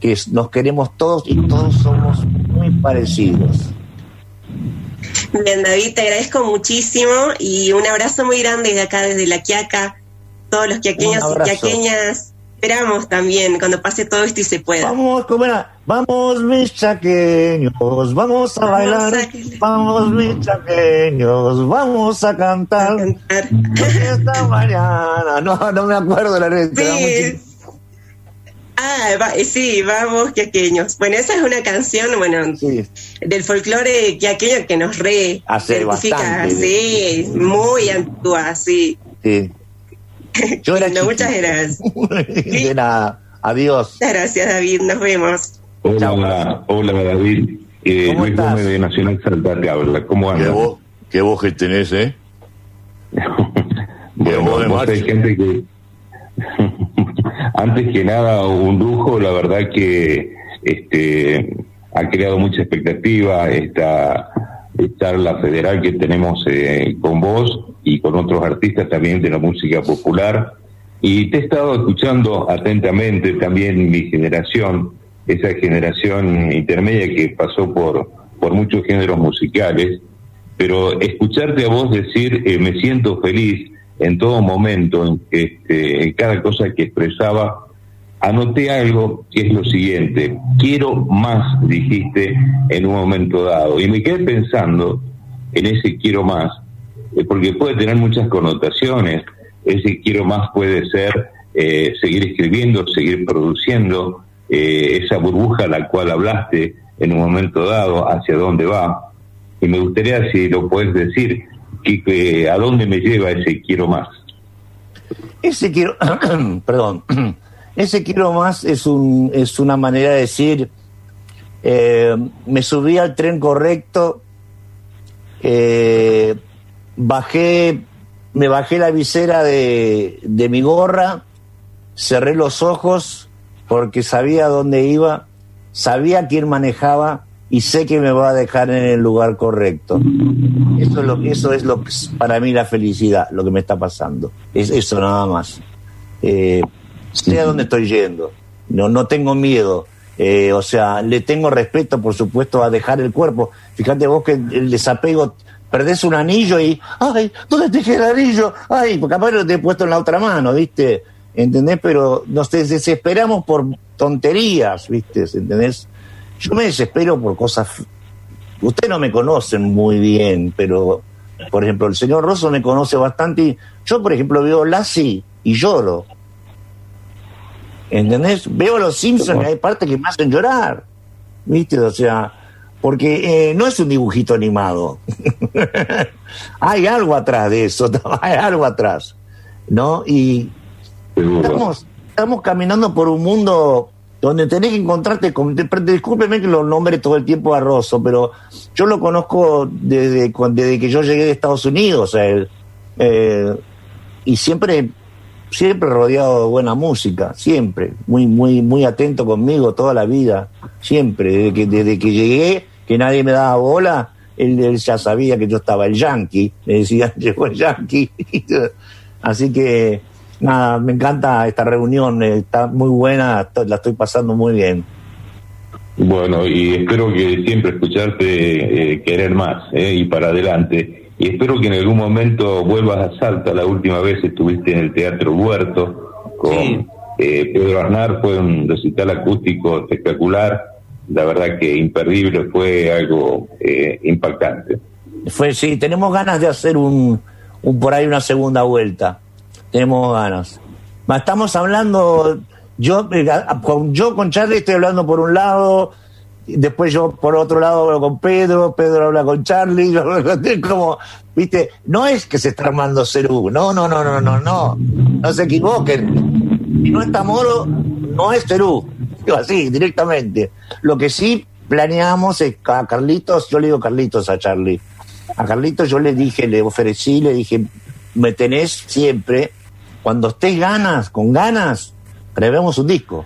que nos queremos todos y todos somos muy parecidos. Bien, David, te agradezco muchísimo y un abrazo muy grande de acá desde La Quiaca todos los quiaqueños y quiaqueñas. Esperamos también cuando pase todo esto y se pueda. Vamos, ¿cómo era? Vamos mis chaqueños, vamos a bailar, vamos mis chaqueños, vamos a cantar. Esta mañana, no, no me acuerdo la letra. Sí. Ah, sí, vamos, quiaqueños. Bueno, esa es una canción, bueno, del folclore quiaqueño que nos re Hace bastante, sí, muy antigua, sí. Sí. [laughs] Yo era muchas gracias. [laughs] De nada. Adiós. Muchas gracias, David. Nos vemos. Hola, hola David. Eh, ¿Cómo estás? de Nacional Salta te habla. ¿Cómo andas? ¿Qué voz, qué voz que tenés, eh? [laughs] bueno, hay gente que... Antes que nada, un lujo, la verdad que este ha creado mucha expectativa esta charla federal que tenemos eh, con vos y con otros artistas también de la música popular. Y te he estado escuchando atentamente también mi generación, esa generación intermedia que pasó por, por muchos géneros musicales, pero escucharte a vos decir eh, me siento feliz en todo momento, este, en cada cosa que expresaba, anoté algo que es lo siguiente, quiero más, dijiste en un momento dado, y me quedé pensando en ese quiero más, eh, porque puede tener muchas connotaciones. Ese quiero más puede ser eh, seguir escribiendo, seguir produciendo, eh, esa burbuja a la cual hablaste en un momento dado, hacia dónde va. Y me gustaría si lo puedes decir, que, a dónde me lleva ese quiero más. Ese quiero, [clears throat] perdón, [clears throat] ese quiero más es, un, es una manera de decir, me subí al tren correcto, eh, bajé, me bajé la visera de, de mi gorra, cerré los ojos porque sabía dónde iba, sabía quién manejaba y sé que me va a dejar en el lugar correcto. Eso es lo, eso es lo para mí la felicidad, lo que me está pasando. Es eso nada más. Eh, sé a dónde estoy yendo. No, no tengo miedo. Eh, o sea, le tengo respeto, por supuesto, a dejar el cuerpo. Fíjate vos que el desapego, perdés un anillo y, ay, ¿dónde te dejé el anillo? Ay, porque capaz lo te he puesto en la otra mano, ¿viste? ¿Entendés? Pero nos desesperamos por tonterías, ¿viste? ¿Entendés? Yo me desespero por cosas... Ustedes no me conocen muy bien, pero, por ejemplo, el señor Rosso me conoce bastante y yo, por ejemplo, veo Lassie y lloro. ¿Entendés? Veo a los Simpsons y hay partes que me hacen llorar. ¿Viste? O sea, porque eh, no es un dibujito animado. [laughs] hay algo atrás de eso, [laughs] hay algo atrás. ¿No? Y estamos, estamos caminando por un mundo donde tenés que encontrarte con. Discúlpeme que lo nombre todo el tiempo a Rosso, pero yo lo conozco desde, desde que yo llegué de Estados Unidos eh, y siempre siempre rodeado de buena música, siempre, muy, muy, muy atento conmigo toda la vida, siempre, desde que, desde que llegué, que nadie me daba bola, él, ya sabía que yo estaba el yankee, le decía, [laughs] llegó el yankee, [laughs] así que nada, me encanta esta reunión, está muy buena, la estoy pasando muy bien. Bueno, y espero que siempre escucharte eh, querer más eh, y para adelante y espero que en algún momento vuelvas a Salta. La última vez estuviste en el Teatro Huerto con eh, Pedro Arnar, fue un recital acústico espectacular, la verdad que imperdible, fue algo eh, impactante. Fue, sí, tenemos ganas de hacer un, un por ahí una segunda vuelta, tenemos ganas. Estamos hablando, yo, eh, yo con Charlie estoy hablando por un lado, después yo por otro lado hablo con Pedro, Pedro habla con Charlie, [laughs] como, viste, no es que se está armando Cerú, no, no, no, no, no, no, no se equivoquen. Si no está Moro, no es Cerú, digo así, directamente. Lo que sí planeamos es a Carlitos, yo le digo Carlitos a Charlie, a Carlitos yo le dije, le ofrecí, le dije, me tenés siempre, cuando estés ganas, con ganas, grabemos un disco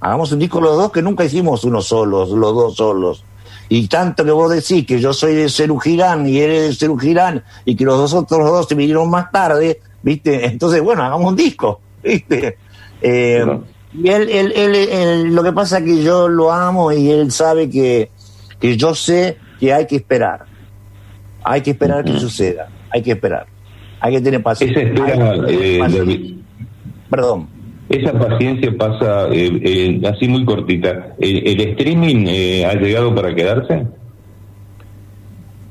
Hagamos un disco los dos que nunca hicimos uno solos, los dos solos. Y tanto que vos decís que yo soy de Cerú Girán y eres de Cerú Girán y que los dos otros dos se vinieron más tarde, ¿viste? Entonces, bueno, hagamos un disco, [laughs] ¿viste? Eh, y él, él, él, lo que pasa es que yo lo amo y él sabe que, que yo sé que hay que esperar. Hay que esperar que suceda. Hay que esperar. Hay que tener paciencia. Eh, Perdón. Esa paciencia pasa eh, eh, así muy cortita. ¿El, streaming eh, ha llegado para quedarse?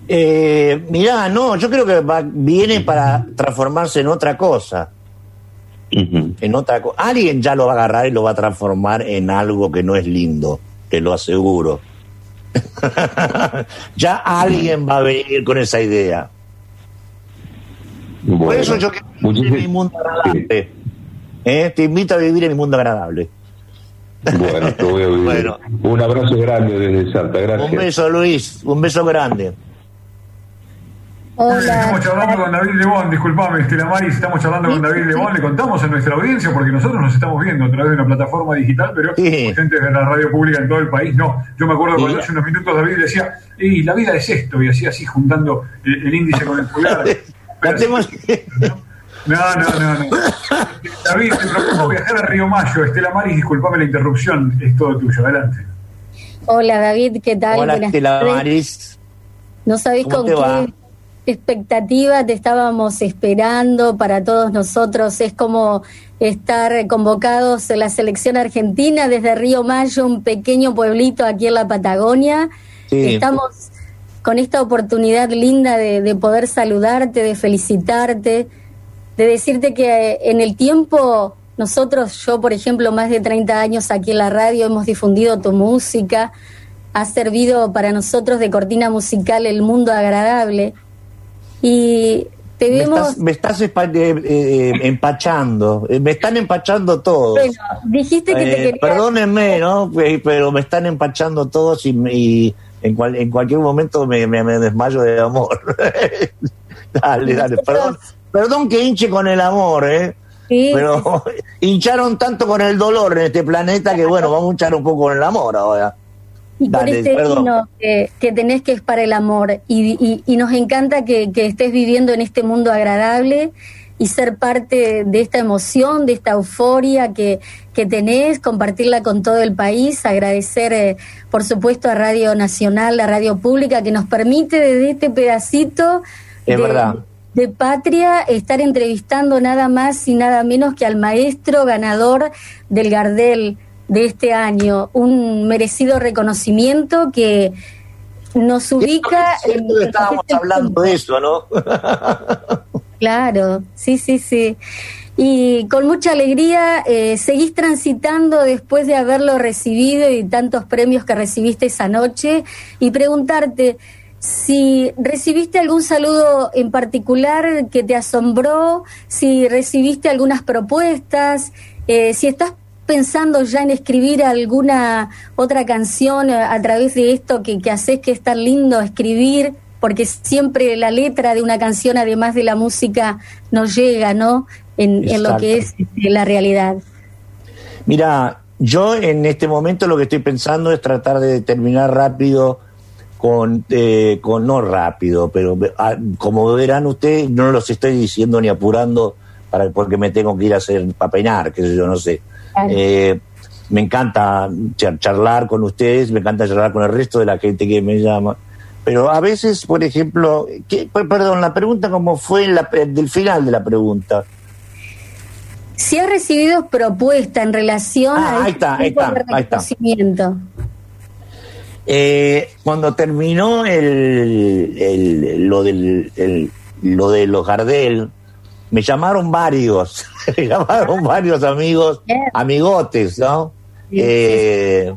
Eh, mirá, no, yo creo que viene para transformarse en otra cosa. En otra cosa. Alguien ya lo va a agarrar y lo va a transformar en algo que no es lindo, te lo aseguro. [laughs] ya alguien va a venir con esa idea. Por eso yo mi mundo adelante. ¿Eh? Te invito a vivir en el mundo agradable. Bueno, te voy a vivir. Un abrazo grande desde Salta, gracias. Un beso, Luis, un beso grande. Hola. Estamos charlando con David Lebón, disculpame, Estela Maris, estamos charlando con David Lebón, le contamos a nuestra audiencia, porque nosotros nos estamos viendo a través de una plataforma digital, pero sí. gente de la radio pública en todo el país, no. Yo me acuerdo cuando hace unos minutos David decía, y la vida es esto, y así así juntando el, índice con el pulgar. [laughs] No, no, no, no. David, te propongo viajar a Río Mayo. Estela Maris, disculpame la interrupción, es todo tuyo. Adelante. Hola, David, ¿qué tal? Hola, Estela Maris. No sabéis con qué expectativa te estábamos esperando para todos nosotros. Es como estar convocados en la selección argentina desde Río Mayo, un pequeño pueblito aquí en la Patagonia. Estamos con esta oportunidad linda de, de poder saludarte, de felicitarte de decirte que en el tiempo nosotros, yo por ejemplo, más de 30 años aquí en la radio hemos difundido tu música, ha servido para nosotros de cortina musical el mundo agradable y te vemos... Me estás, eh, eh, empachando, eh, me están empachando todos. Bueno, dijiste que te querías... Perdónenme, ¿no? Pero me están empachando todos y, en, en cualquier momento me, me desmayo de amor. [laughs] dale, dale, perdón. Perdón que hinche con el amor, ¿eh? Pero [laughs] hincharon tanto con el dolor en este planeta que bueno, vamos a hinchar un poco con el amor ahora. y con este himno que, tenés que es para el amor. Y, nos encanta que, estés viviendo en este mundo agradable y ser parte de esta emoción, de esta euforia que, tenés, compartirla con todo el país, agradecer eh, por supuesto a Radio Nacional, la radio pública, que nos permite desde este pedacito de, patria estar entrevistando nada más y nada menos que al maestro ganador del Gardel de este año, un merecido reconocimiento que nos ubica... En, estábamos hablando de eso, ¿no? [laughs] claro, sí, sí, sí. Y con mucha alegría eh, seguís transitando después de haberlo recibido y tantos premios que recibiste esa noche y preguntarte si recibiste algún saludo en particular que te asombró, si recibiste algunas propuestas, eh, si estás pensando ya en escribir alguna otra canción a, través de esto que, que haces que es tan lindo escribir? Porque siempre la letra de una canción, además de la música, nos llega, ¿no? En, en lo que es la realidad. Mira, yo en este momento lo que estoy pensando es tratar de terminar rápido con, eh, con no rápido, pero ah, como verán ustedes, no los estoy diciendo ni apurando para porque me tengo que ir a hacer para peinar, que yo, no sé. Eh, me encanta charlar con ustedes, me encanta charlar con el resto de la gente que me llama. Pero a veces, por ejemplo, perdón, la pregunta como fue la, del final de la pregunta. Si ha recibido propuesta en relación ah, a este ahí está, ahí está, Eh, cuando terminó el, lo, del, lo de los Gardel, me llamaron varios, [laughs] me llamaron varios amigos, amigotes, ¿no? Eh,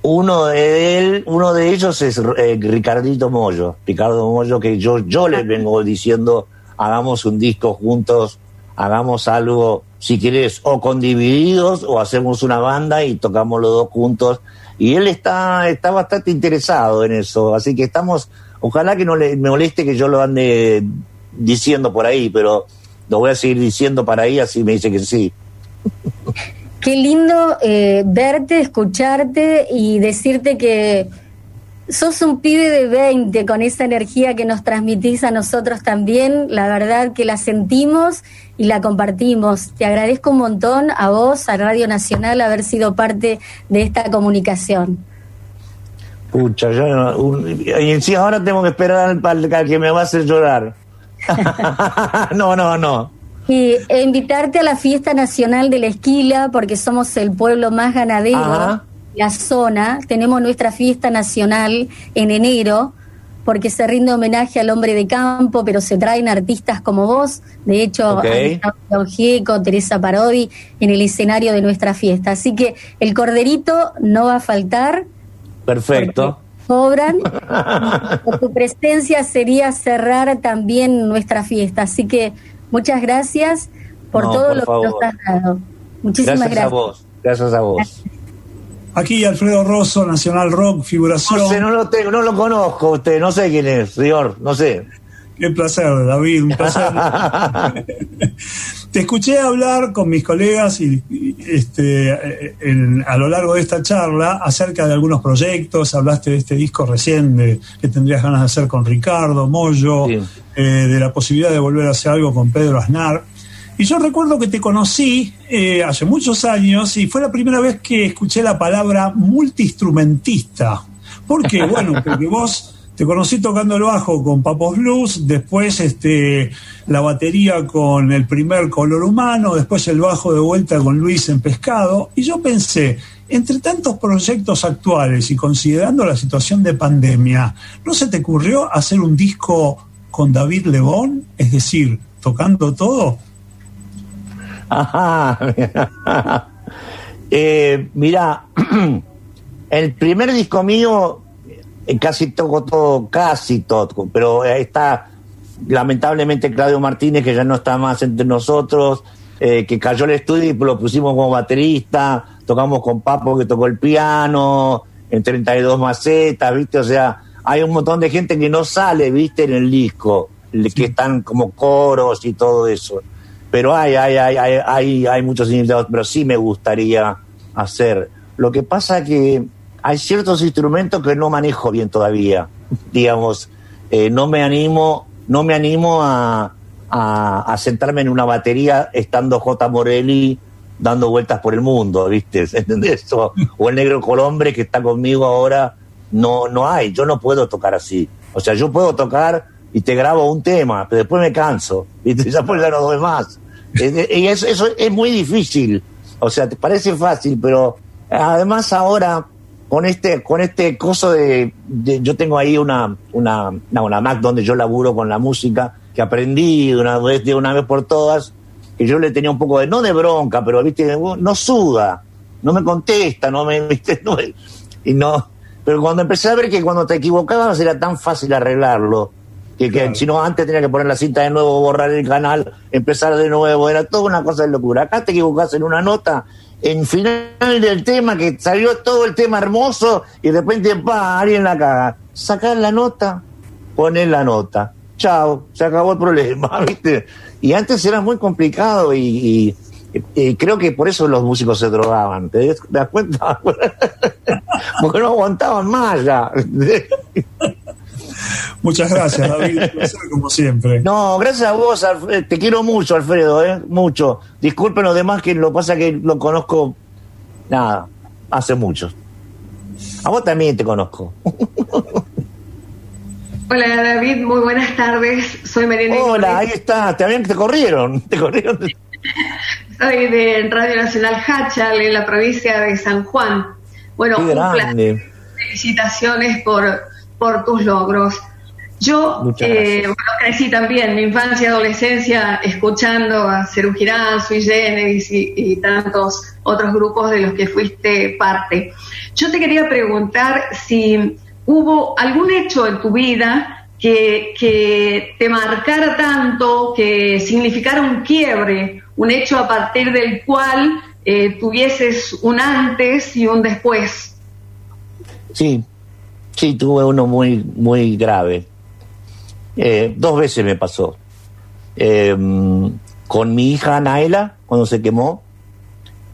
uno de él, uno de ellos es eh, Ricardito Mollo, Ricardo Mollo, que yo, yo le vengo diciendo, hagamos un disco juntos, hagamos algo, si quieres, o con divididos, o hacemos una banda y tocamos los dos juntos. Y él está, está bastante interesado en eso, así que estamos, ojalá que no le moleste que yo lo ande diciendo por ahí, pero lo voy a seguir diciendo para ahí, así me dice que sí. Qué lindo eh, verte, escucharte y decirte que sos un pibe de 20 con esa energía que nos transmitís a nosotros también. La verdad que la sentimos y la compartimos. Te agradezco un montón a vos, a Radio Nacional, haber sido parte de esta comunicación. Pucha, yo y encima ahora tengo que esperar al que me va a hacer llorar. [laughs] no, no, no. Y e invitarte a la fiesta nacional de la esquila, porque somos el pueblo más ganadero de la zona. Tenemos nuestra fiesta nacional en enero, porque se rinde homenaje al hombre de campo, pero se traen artistas como vos. De hecho, Gieco, Teresa Parodi, en el escenario de nuestra fiesta. Así que el corderito no va a faltar. Perfecto cobran. por tu presencia sería cerrar también nuestra fiesta. Así que muchas gracias por todo lo que nos has dado. Muchísimas gracias. Gracias a vos. Gracias a vos. Aquí Alfredo Rosso, Nacional Rock, figuración. No sé, no lo, tengo, no lo conozco usted, no sé quién es, señor, no sé. Qué placer, David, un placer. [laughs] Te escuché hablar con mis colegas y, este, a lo largo de esta charla acerca de algunos proyectos, hablaste de este disco recién que tendrías ganas de hacer con Ricardo, Moyo, eh, de la posibilidad de volver a hacer algo con Pedro Aznar. Y yo recuerdo que te conocí eh, hace muchos años y fue la primera vez que escuché la palabra multiinstrumentista. Porque, [laughs] bueno, porque vos te conocí tocando el bajo con Papos Blues, después este, la batería con el primer color humano, después el bajo de vuelta con Luis en pescado. Y yo pensé, entre tantos proyectos actuales y considerando la situación de pandemia, ¿no se te ocurrió hacer un disco con David Lebón? Es decir, tocando todo. Ajá. eh, mira, [clears throat] el primer disco mío eh, casi todo, todo, casi todo, pero está lamentablemente Claudio Martínez, que ya no está más entre nosotros, eh, que cayó el estudio y lo pusimos como baterista, tocamos con Papo que tocó el piano, en 32 macetas, ¿viste? O sea, hay un montón de gente que no sale, ¿viste? En el disco, que están como coros y todo eso. Pero hay, hay, hay, hay, hay, muchos invitados, pero sí me gustaría hacer. Lo que pasa que hay ciertos instrumentos que no manejo bien todavía. Digamos, eh, no me animo, no me animo a, a, sentarme en una batería estando J. Morelli dando vueltas por el mundo, ¿viste? [laughs] ¿Entendés? O, o el negro Colombre que está conmigo ahora, no, no hay, yo no puedo tocar así. O sea, yo puedo tocar y te grabo un tema, pero después me canso, ¿viste? [laughs] Ya pues ya no doy. Y eso, eso es muy difícil. O sea, te parece fácil, pero además ahora con este con este coso de, yo tengo ahí una, una una Mac donde yo laburo con la música que aprendí de una vez de una vez por todas que yo le tenía un poco de no de bronca pero viste no suda no me contesta no me [laughs] viste y no pero cuando empecé a ver que cuando te equivocabas era tan fácil arreglarlo que, si no antes tenía que poner la cinta de nuevo, borrar el canal, empezar de nuevo, era toda una cosa de locura. Acá te equivocas en una nota, en final del tema, que salió todo el tema hermoso y de repente, pa, alguien la caga. Sacar la nota, poner la nota. Chao, se acabó el problema, [laughs] ¿viste? Y antes era muy complicado y, creo que por eso los músicos se drogaban. ¿Te das cuenta? [laughs] Porque no aguantaban más ya. [laughs] Muchas gracias, [laughs] David. como siempre. No, gracias a vos, te quiero mucho, Alfredo, ¿eh? mucho. Disculpen los demás que lo pasa que lo conozco, nada, hace mucho. A vos también te conozco. [laughs] Hola David, muy buenas tardes. Soy Mariana. Hola, ahí está. También te corrieron, [laughs] te corrieron. Soy de Radio Nacional Hachal en la provincia de San Juan. Bueno, un felicitaciones por, por tus logros. Yo eh, crecí también, mi infancia y adolescencia, escuchando a Cerú Girán, Sui Generis y, tantos otros grupos de los que fuiste parte. Yo te quería preguntar si hubo algún hecho en tu vida que, que te marcara tanto, que significara un quiebre, un hecho a partir del cual eh, tuvieses un antes y un después. Sí, sí, tuve uno muy, muy grave eh, dos veces me pasó. Eh, con mi hija Naela, cuando se quemó,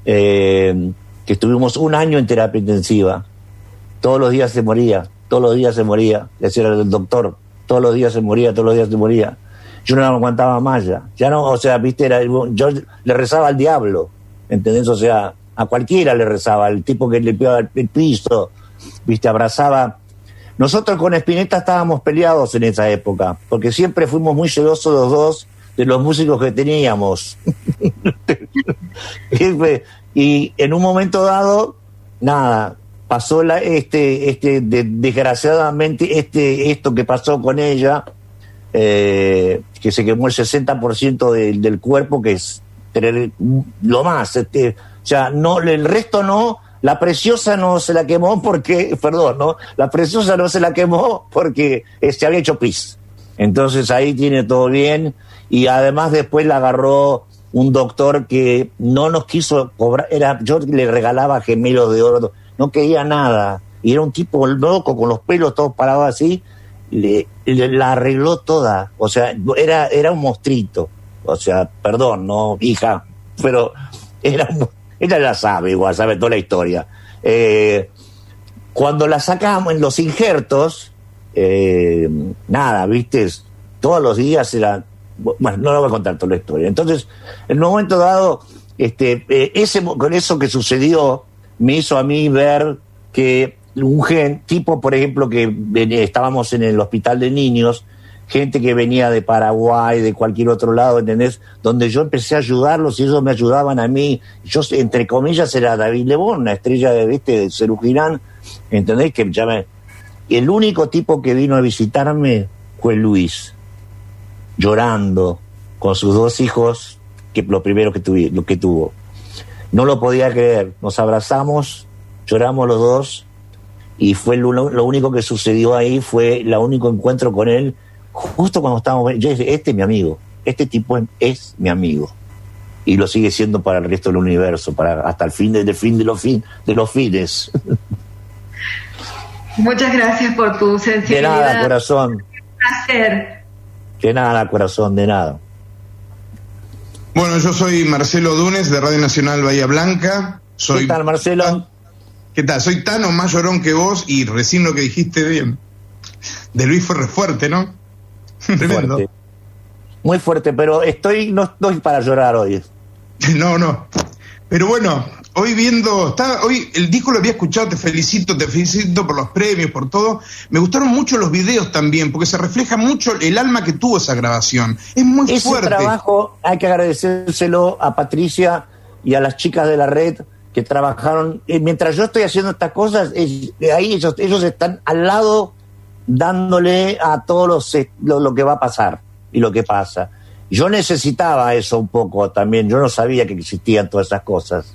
eh, que estuvimos un año en terapia intensiva. Todos los días se moría, todos los días se moría, decía el doctor, todos los días se moría, todos los días se moría. Yo no aguantaba más ya. Ya no, o sea, viste, era, yo le rezaba al diablo, ¿entendés? O sea, a cualquiera le rezaba, al tipo que le pegaba el piso, viste, abrazaba nosotros con Spinetta estábamos peleados en esa época, porque siempre fuimos muy celosos los dos de los músicos que teníamos. [laughs] y en un momento dado, nada, pasó la, este, este, desgraciadamente, este, esto que pasó con ella, eh, que se quemó el 60% del cuerpo, que es lo más, este, o sea, no, el resto no, la preciosa no se la quemó porque, [laughs] perdón, ¿no? La preciosa no se la quemó porque se había hecho pis. Entonces ahí tiene todo bien. Y además después la agarró un doctor que no nos quiso cobrar. Era, yo le regalaba gemelos de oro, no quería nada. Y era un tipo loco con los pelos todos parados así. Le, la arregló toda. O sea, era, era un mostrito. O sea, perdón, no, hija, pero era un ella la sabe igual, sabe toda la historia. Eh, cuando la sacamos en los injertos, eh, nada, viste, todos los días era. Bueno, no lo voy a contar toda la historia. Entonces, en un momento dado, este, eh, ese, con eso que sucedió, me hizo a mí ver que un gen, tipo, por ejemplo, que estábamos en el hospital de niños, gente que venía de Paraguay, de cualquier otro lado, ¿entendés? Donde yo empecé a ayudarlos y ellos me ayudaban a mí. Yo, entre comillas, era David Lebón, una estrella de, ¿viste? de Cerujirán, ¿entendés? Que ya me... El único tipo que vino a visitarme fue Luis, llorando con sus dos hijos, que lo primero que, tuve, lo que tuvo. No lo podía creer, nos abrazamos, lloramos los dos, y fue lo, lo único que sucedió ahí, fue el único encuentro con él justo cuando estábamos, yo dije, este es mi amigo, este tipo es mi amigo. Y lo sigue siendo para el resto del universo, para hasta el fin de, fin de los fin, de los fines. [laughs] Muchas gracias por tu sensibilidad. De nada, corazón. Un placer. De nada, corazón, de nada. Bueno, yo soy Marcelo Dunes de Radio Nacional Bahía Blanca. Soy ¿Qué tal, Marcelo? ¿Qué tal? Soy Tano, más llorón que vos y recién lo que dijiste bien. De Luis fue re fuerte. Muy fuerte, pero estoy, no estoy para llorar hoy. [laughs] No, no. Pero bueno, hoy viendo, está, hoy el disco lo había escuchado, te felicito, te felicito por los premios, por todo. Me gustaron mucho los videos también, porque se refleja mucho el alma que tuvo esa grabación. Es muy Ese fuerte. trabajo hay que agradecérselo a Patricia y a las chicas de la red que trabajaron. Eh, mientras yo estoy haciendo estas cosas, ahí ellos, ellos están al lado dándole a todos los, eh, lo, que va a pasar y lo que pasa. Yo necesitaba eso un poco también, yo no sabía que existían todas esas cosas.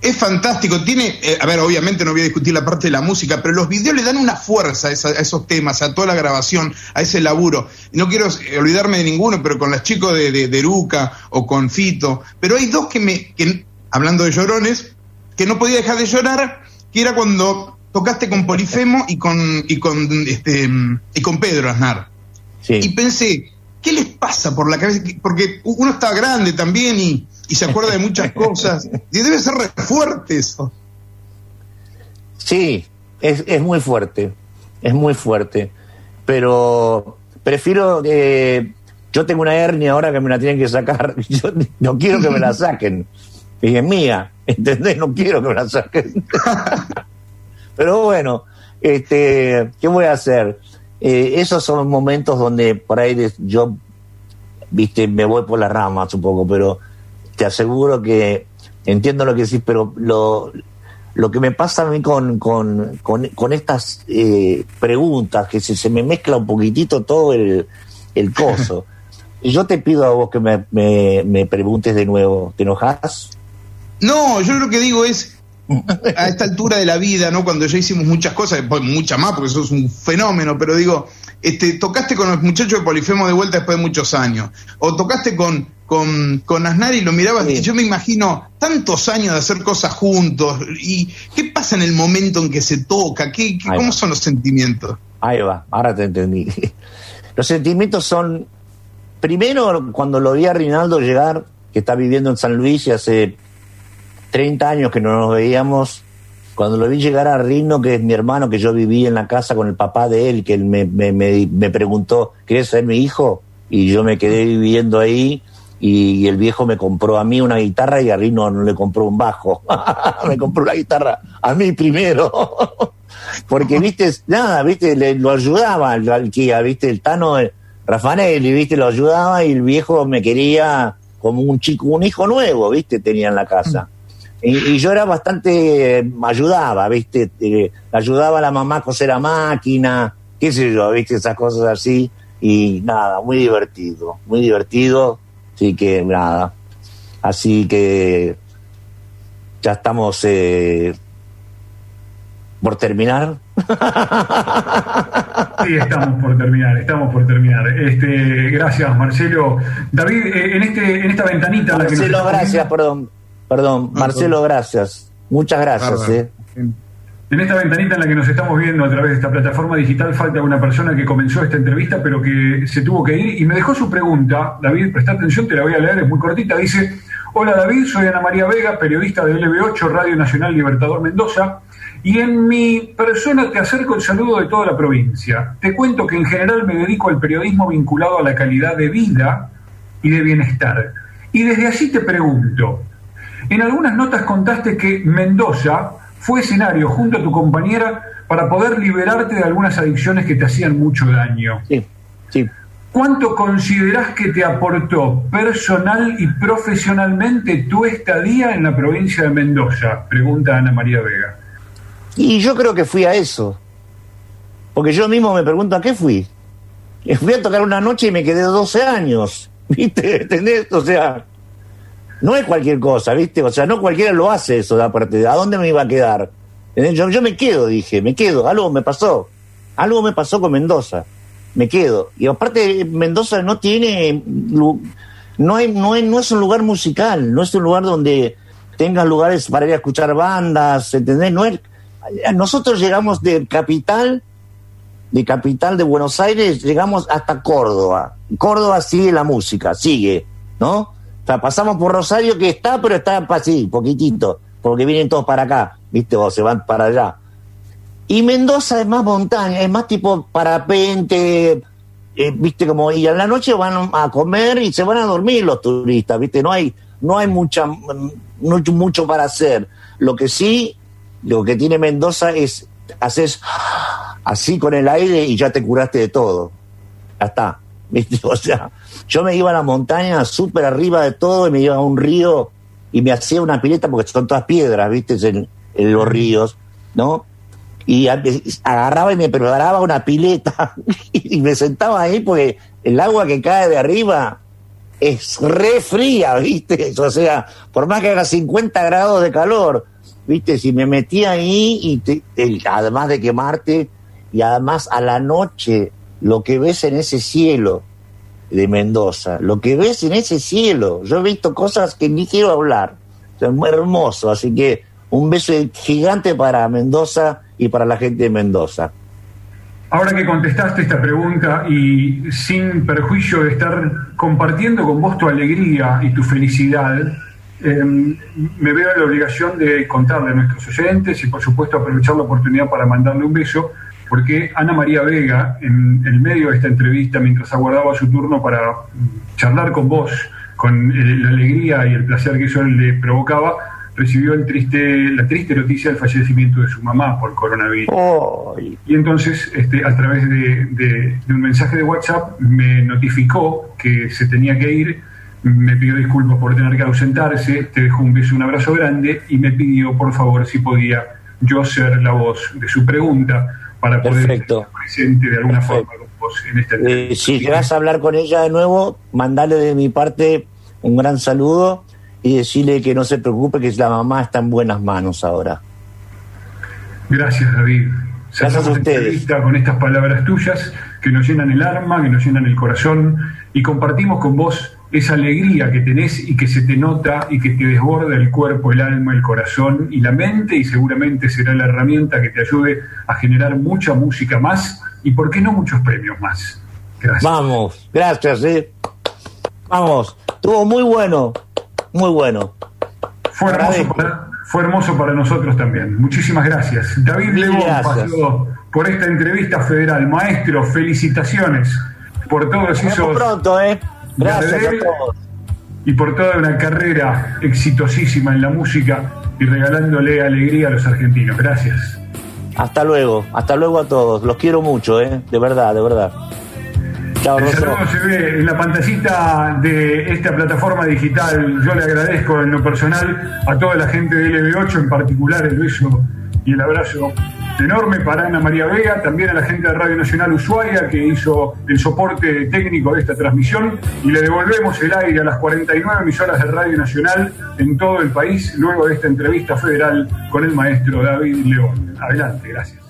Es fantástico, tiene, eh, a ver, obviamente no voy a discutir la parte de la música, pero los videos le dan una fuerza a, esos temas, a toda la grabación, a ese laburo. No quiero olvidarme de ninguno, pero con las chicos de, de, de o con Fito, pero hay dos que me, que, hablando de llorones, que no podía dejar de llorar, que era cuando tocaste con Polifemo y con, y con, este, y con Pedro Aznar. Y pensé, ¿qué les pasa por la cabeza? Porque uno está grande también y, y se acuerda de muchas [laughs] cosas. Y debe ser re fuerte eso. Sí, es, es muy fuerte. Es muy fuerte. Pero prefiero que. Yo tengo una hernia ahora que me la tienen que sacar. [laughs] Yo no quiero que me la saquen. Y [laughs] es mía. ¿Entendés? No quiero que me la saquen. Pero bueno, este, ¿qué voy a hacer? Eh, esos son momentos donde por ahí yo, viste, me voy por las ramas un poco, pero te aseguro que entiendo lo que decís, pero lo, lo que me pasa a mí con, con, con, estas eh, preguntas, que se, se, me mezcla un poquitito todo el, el coso. [laughs] yo te pido a vos que me, me, me preguntes de nuevo, ¿te enojas? No, yo lo que digo es, a esta altura de la vida, ¿no? Cuando ya hicimos muchas cosas, muchas más, porque eso es un fenómeno, pero digo, este, tocaste con los muchachos de Polifemo de vuelta después de muchos años, o tocaste con, con, con Aznar y lo mirabas, y yo me imagino tantos años de hacer cosas juntos, y ¿qué pasa en el momento en que se toca? ¿Qué, cómo son los sentimientos? Ahí va, ahora te entendí. [laughs] Los sentimientos son, primero, cuando lo vi a Rinaldo llegar, que está viviendo en San Luis y hace 30 años que no nos veíamos. Cuando lo vi llegar a Rino, que es mi hermano, que yo viví en la casa con el papá de él, que él me, me, me, preguntó, ¿quieres ser mi hijo? Y yo me quedé viviendo ahí y, el viejo me compró a mí una guitarra y a Rino no le compró un bajo. [laughs] me compró la guitarra a mí primero. [laughs] Porque, viste, nada, viste, le, lo ayudaba al, al viste, el Tano, el Rafanelli, viste, lo ayudaba y el viejo me quería como un chico, un hijo nuevo, viste, tenía en la casa. Y, yo era bastante, me ayudaba, ¿viste? Eh, ayudaba a la mamá a coser a máquina, qué sé yo, ¿viste? Esas cosas así. Y nada, muy divertido, muy divertido. Así que nada. Así que ya estamos eh, por terminar. Sí, estamos por terminar, estamos por terminar. Este, gracias, Marcelo. David, eh, en este, en esta ventanita. Marcelo, gracias, perdón. Perdón, Marcelo, gracias. Muchas gracias. Eh. En esta ventanita en la que nos estamos viendo a través de esta plataforma digital falta una persona que comenzó esta entrevista pero que se tuvo que ir y me dejó su pregunta. David, presta atención, te la voy a leer, es muy cortita. Dice, hola David, soy Ana María Vega, periodista de LB8, Radio Nacional Libertador Mendoza. Y en mi persona te acerco el saludo de toda la provincia. Te cuento que en general me dedico al periodismo vinculado a la calidad de vida y de bienestar. Y desde allí te pregunto, en algunas notas contaste que Mendoza fue escenario junto a tu compañera para poder liberarte de algunas adicciones que te hacían mucho daño. Sí, sí. ¿Cuánto considerás que te aportó personal y profesionalmente tu estadía en la provincia de Mendoza? Pregunta Ana María Vega. Y yo creo que fui a eso. Porque yo mismo me pregunto a qué fui. [laughs] Fui a tocar una noche y me quedé 12 años. [laughs] ¿Viste? ¿Entendés? O sea, no es cualquier cosa, ¿viste? O sea, no cualquiera lo hace eso, de aparte. ¿A dónde me iba a quedar? Yo, yo me quedo, dije, me quedo. Algo me pasó. Algo me pasó con Mendoza. Me quedo. Y aparte, Mendoza no tiene. No, hay, no, no es un lugar musical, no es un lugar donde tengas lugares para ir a escuchar bandas, ¿entendés? No es, nosotros llegamos de capital, de capital de Buenos Aires, llegamos hasta Córdoba. Córdoba sigue la música, sigue, ¿no? O sea, pasamos por Rosario que está, pero está así, poquitito. porque vienen todos para acá, ¿viste? O se van para allá. Y Mendoza es más montaña, es más tipo parapente, eh, ¿viste? Como, y en la noche van a comer y se van a dormir los turistas, ¿viste? No hay, no hay mucha, mucho, mucho para hacer. Lo que sí, lo que tiene Mendoza es, haces así con el aire y ya te curaste de todo. Ya está. [laughs] ¿Viste? O sea, yo me iba a la montaña súper arriba de todo y me iba a un río y me hacía una pileta porque son todas piedras, ¿viste? En, los ríos, ¿no? Y agarraba y me preparaba una pileta [laughs] y me sentaba ahí porque el agua que cae de arriba es re fría, ¿viste? [laughs] O sea, por más que haga 50 grados de calor, ¿viste? Si me metía ahí y además de quemarte y además a la noche lo que ves en ese cielo de Mendoza, lo que ves en ese cielo, yo he visto cosas que ni quiero hablar, es muy hermoso, así que un beso gigante para Mendoza y para la gente de Mendoza. Ahora que contestaste esta pregunta y sin perjuicio de estar compartiendo con vos tu alegría y tu felicidad, em, me veo en la obligación de contarle a nuestros oyentes y por supuesto aprovechar la oportunidad para mandarle un beso porque Ana María Vega, en el medio de esta entrevista, mientras aguardaba su turno para charlar con vos, con la alegría y el placer que eso le provocaba, recibió el triste, la triste noticia del fallecimiento de su mamá por coronavirus. Y entonces, este, a través de, un mensaje de WhatsApp, me notificó que se tenía que ir, me pidió disculpas por tener que ausentarse, te dejó un beso, un abrazo grande y me pidió, por favor, si podía yo ser la voz de su pregunta para poder estar presente de alguna forma con vos en esta eh, Si querás hablar con ella de nuevo, mandale de mi parte un gran saludo y decirle que no se preocupe, que la mamá está en buenas manos ahora. Gracias, David. Gracias a ustedes. Con estas palabras tuyas que nos llenan el alma, que nos llenan el corazón y compartimos con vos esa alegría que tenés y que se te nota y que te desborda el cuerpo, el alma, el corazón y la mente y seguramente será la herramienta que te ayude a generar mucha música más y por qué no muchos premios más. Gracias. Vamos, gracias, ¿eh? Vamos, estuvo muy bueno, muy bueno. Fue hermoso, para, fue hermoso para nosotros también. Muchísimas gracias. David León pasó por esta entrevista federal. Maestro, felicitaciones por todos esos... pronto, ¿eh? Gracias a todos. Y por toda una carrera exitosísima en la música y regalándole alegría a los argentinos. Gracias. Hasta luego, hasta luego a todos. Los quiero mucho, ¿eh? De verdad, de verdad. Chao, El saludo se ve en la pantallita de esta plataforma digital. Yo le agradezco en lo personal a toda la gente de LB8, en particular el beso y el abrazo enorme para Ana María Vega, también a la gente de Radio Nacional Ushuaia que hizo el soporte técnico de esta transmisión y le devolvemos el aire a las 49 emisoras de Radio Nacional en todo el país luego de esta entrevista federal con el maestro David León. Adelante, gracias.